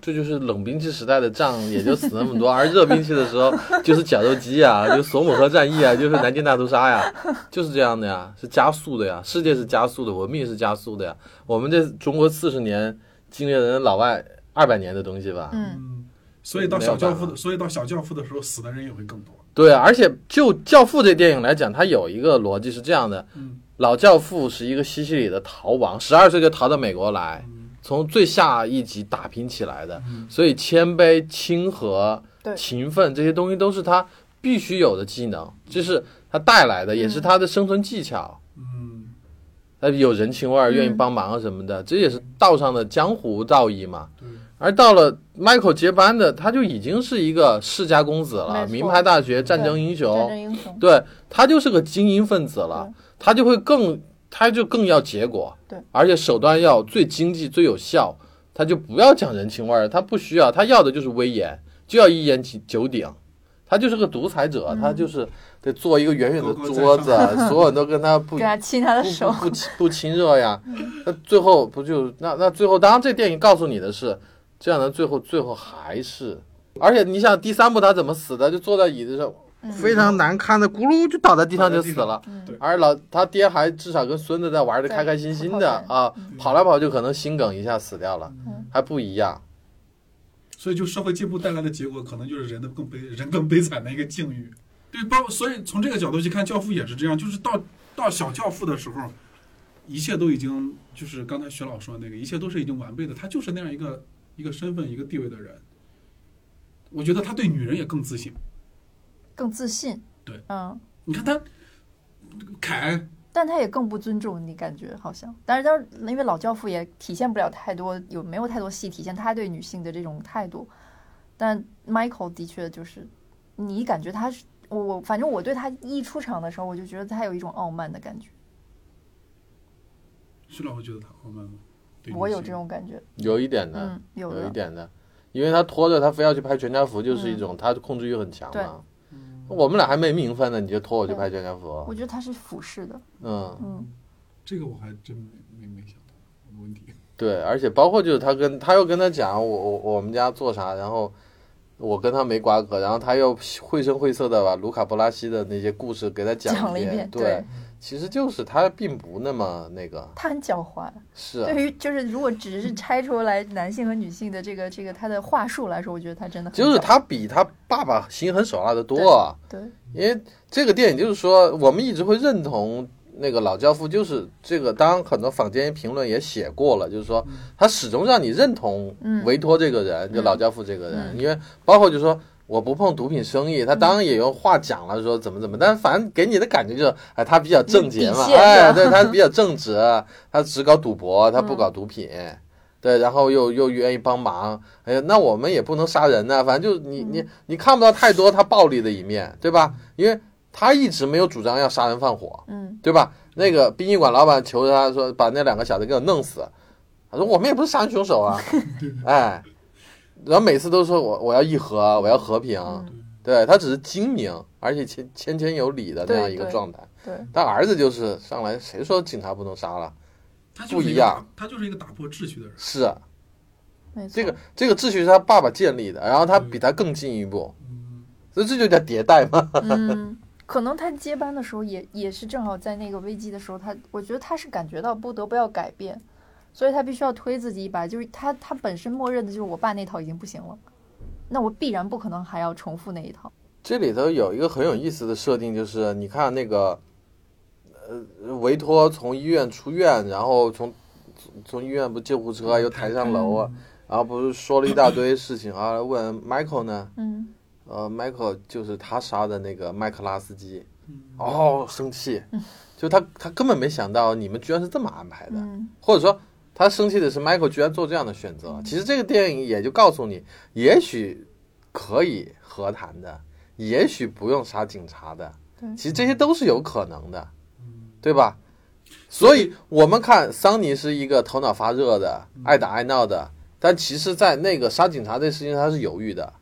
这就是冷兵器时代的仗，也就死那么多；而热兵器的时候，就是绞肉机啊，就索姆河战役啊，就是南京大屠杀呀，就是这样的呀，是加速的呀，世界是加速的，文明是加速的呀。我们这中国四十年经历了人老外二百年的东西吧？嗯，嗯，所以到小教父的，所以到小教父的时候，死的人也会更多。对啊，而且就《教父》这电影来讲，它有一个逻辑是这样的：嗯老教父是一个西西里的逃亡，十二岁就逃到美国来，从最下一级打拼起来的，所以谦卑、亲和、勤奋这些东西都是他必须有的技能，这是他带来的，也是他的生存技巧。嗯。他，有人情味儿，愿意嗯帮忙啊什么的，这也是道上的江湖道义嘛。而到了 Michael 接班的，他就已经是一个世家公子了，名牌大学战争英雄，对他就是个精英分子了，他就会更，他就更要结果，对，而且手段要最经济、最有效，他就不要讲人情味儿，他不需要，他要的就是威严，就要一言九鼎，他就是个独裁者，他就是得做一个远远的 桌子，所有人都跟他不给他亲他的不手，不不亲不亲热呀，那最后不就那那最后，当然这电影告诉你的是，这样的最后最后还是，而且你想第三部他怎么死的？就坐在椅子上，非常难看的，咕噜就倒在地上就死了。而老他爹还至少跟孙子在玩的开开心心的啊，跑来跑去可能心梗一下死掉了，还不一样。所以就社会进步带来的结果，可能就是人的更悲人更悲惨的一个境遇。对，包所以从这个角度去看，教父也是这样，就是到到小教父的时候，一切都已经就是刚才徐老说的那个，一切都是已经完备的，他就是那样一个一个身份一个地位的人。我觉得他对女人也更自信。更自信。对，嗯，你看他凯，但他也更不尊重你，感觉好像。但是当然，因为老教父也体现不了太多，有没有太多戏体现他对女性的这种态度。但 Michael 的确就是，你感觉他是我我，反正我对他一出场的时候，我就觉得他有一种傲慢的感觉，徐老会觉得他傲慢吗？我有这种感觉。有一点的，嗯，有有一。点的，因为他拖着他非要去拍全家福，就是一嗯种他控制欲很强嘛。我们俩还没名分呢，你就拖我去拍全家福，我觉得他是俯视的，嗯，嗯，这个我还真没没没想到这个问题。对，而且包括就是他跟他又跟他讲我我我们家做啥，然后我跟他没瓜葛，然后他又绘声绘色的把卢卡波拉西的那些故事给他讲讲了一遍对，对其实就是他并不那么那个，他很狡猾。是啊对于就是如果只是拆出来男性和女性的这个这个他的话术来说，我觉得他真的很就是他比他爸爸心狠手辣的多。对因为这个电影就是说，我们一直会认同那个老教父，就是这个。当然，很多坊间评论也写过了，就是说他始终让你认同嗯维托这个人，就老教父这个人。嗯因为包括就是说我不碰毒品生意，他当然也用话讲了，说怎么怎么，但反正给你的感觉就是，哎，他比较正经嘛，对他比较正直，他只搞赌博，他不搞毒品。对，然后又又愿意帮忙，哎呀，那我们也不能杀人呢，反正就你你你看不到太多他暴力的一面，对吧？因为他一直没有主张要杀人放火，嗯对吧？那个殡仪馆老板求着他说把那两个小子给我弄死，他说我们也不是杀人凶手啊，哎，然后每次都说我我要议和，我要和平，嗯，对他只是精明，而且谦谦谦有礼的那样一个状态。对，他儿子就是上来，谁说警察不能杀了？他就是一不一样，他就是一个打破秩序的人。是啊。没错。这个这个秩序是他爸爸建立的，然后他比他更进一步，嗯，所以这就叫迭代嘛。嗯，可能他接班的时候也也是正好在那个危机的时候，他我觉得他是感觉到不得不要改变，所以他必须要推自己一把。就是他他本身默认的就是我爸那套已经不行了，那我必然不可能还要重复那一套。这里头有一个很有意思的设定，就是你看那个，呃，维托从医院出院，然后从从医院不救护车又抬上楼啊，然后不是说了一大堆事情啊，问 Michael 呢，嗯呃，Michael 就是他杀的那个麦克拉斯基，嗯哦，生气，就他他根本没想到你们居然是这么安排的，嗯或者说他生气的是 Michael 居然做这样的选择。其实这个电影也就告诉你，也许可以和谈的，也许不用杀警察的，对。其实这些都是有可能的，对吧？所以我们看桑尼是一个头脑发热的、爱打爱闹的，但其实，在那个杀警察这事情上他是犹豫的，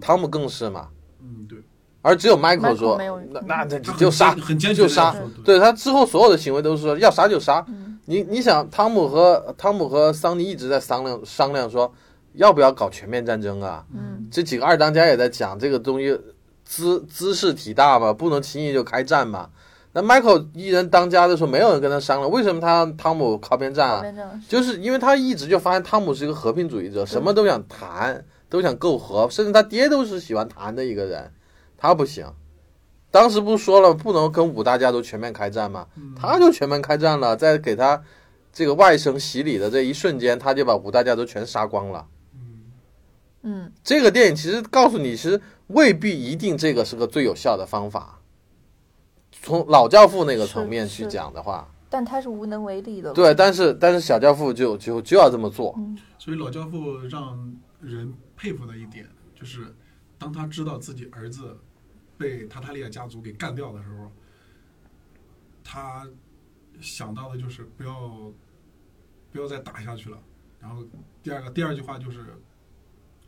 汤姆更是嘛。嗯，对，而只有 Michael 说那那那他很就杀，就杀对他之后所有的行为都是说要杀就杀。嗯你你想，汤姆和汤姆和桑尼一直在商量商量说，要不要搞全面战争啊？嗯这几个二当家也在讲这个东西姿姿势体大嘛，不能轻易就开战嘛。那 Michael 一人当家的时候，没有人跟他商量，为什么他让汤姆靠边站啊？就是因为他一直就发现汤姆是一个和平主义者，什么都想谈，都想媾和，甚至他爹都是喜欢谈的一个人，他不行。当时不是说了不能跟五大家族全面开战吗？他就全面开战了，在给他这个外甥洗礼的这一瞬间，他就把五大家族全杀光了。嗯这个电影其实告诉你，其实未必一定这个是个最有效的方法。从老教父那个层面去讲的话，但他是无能为力的。对，但是但是小教父就就就要这么做。所以老教父让人佩服的一点就是，当他知道自己儿子被塔塔利亚家族给干掉的时候，他想到的就是不要不要再打下去了。然后第二个第二句话就是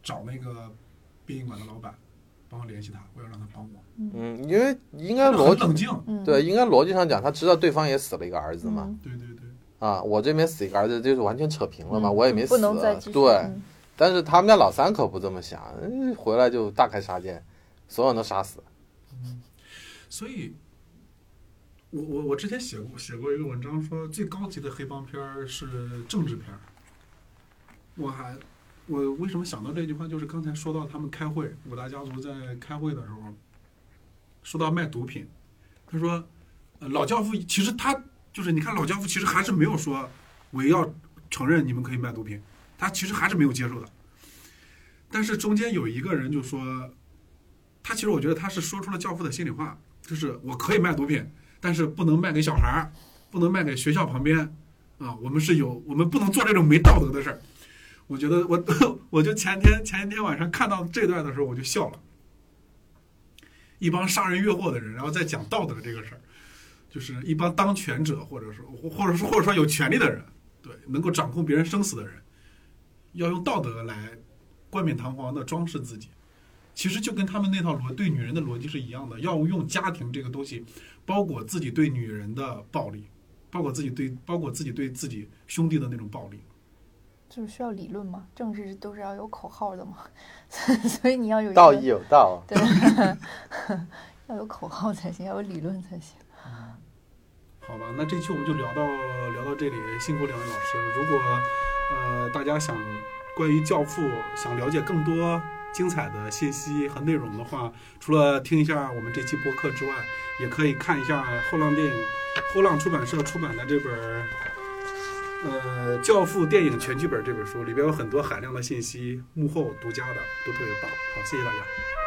找那个殡仪馆的老板帮我联系他，我要让他帮我。嗯，因为应该逻辑冷静，嗯，对，应该逻辑上讲，他知道对方也死了一个儿子嘛。嗯对对对，啊，我这边死一个儿子，就是完全扯平了嘛，嗯我也没死。不能再继续。对，嗯但是他们家老三可不这么想，嗯回来就大开杀戒，所有人都杀死。所以，我我我之前写过写过一个文章，说最高级的黑帮片儿是政治片儿。我还我为什么想到这句话，就是刚才说到他们开会，五大家族在开会的时候，说到卖毒品，他说，呃，老教父其实他就是你看老教父其实还是没有说我要承认你们可以卖毒品，他其实还是没有接受的。但是中间有一个人就说，他其实我觉得他是说出了教父的心里话，就是我可以卖毒品，但是不能卖给小孩儿，不能卖给学校旁边啊，我们是有，我们不能做这种没道德的事儿。我觉得我 我就前天前一天晚上看到这段的时候，我就笑了。一帮杀人越货的人，然后再讲道德这个事儿，就是一帮当权者，或者说或或者说或者说有权利的人，对，能够掌控别人生死的人，要用道德来冠冕堂皇的装饰自己。其实就跟他们那套逻对女人的逻辑是一样的，要用家庭这个东西包裹自己对女人的暴力，包裹自己对包裹自己对自己兄弟的那种暴力。就是需要理论嘛，政治都是要有口号的嘛，所以你要有道义有道，对，要有口号才行，要有理论才行。好吧，那这期我们就聊到聊到这里，辛苦两位老师。如果呃大家想关于《教父》想了解更多精彩的信息和内容的话，除了听一下我们这期播客之外，也可以看一下后浪电影后浪出版社出版的这本呃《教父》电影全剧本这本书，里边有很多海量的信息，幕后独家的都特别棒。好，谢谢大家。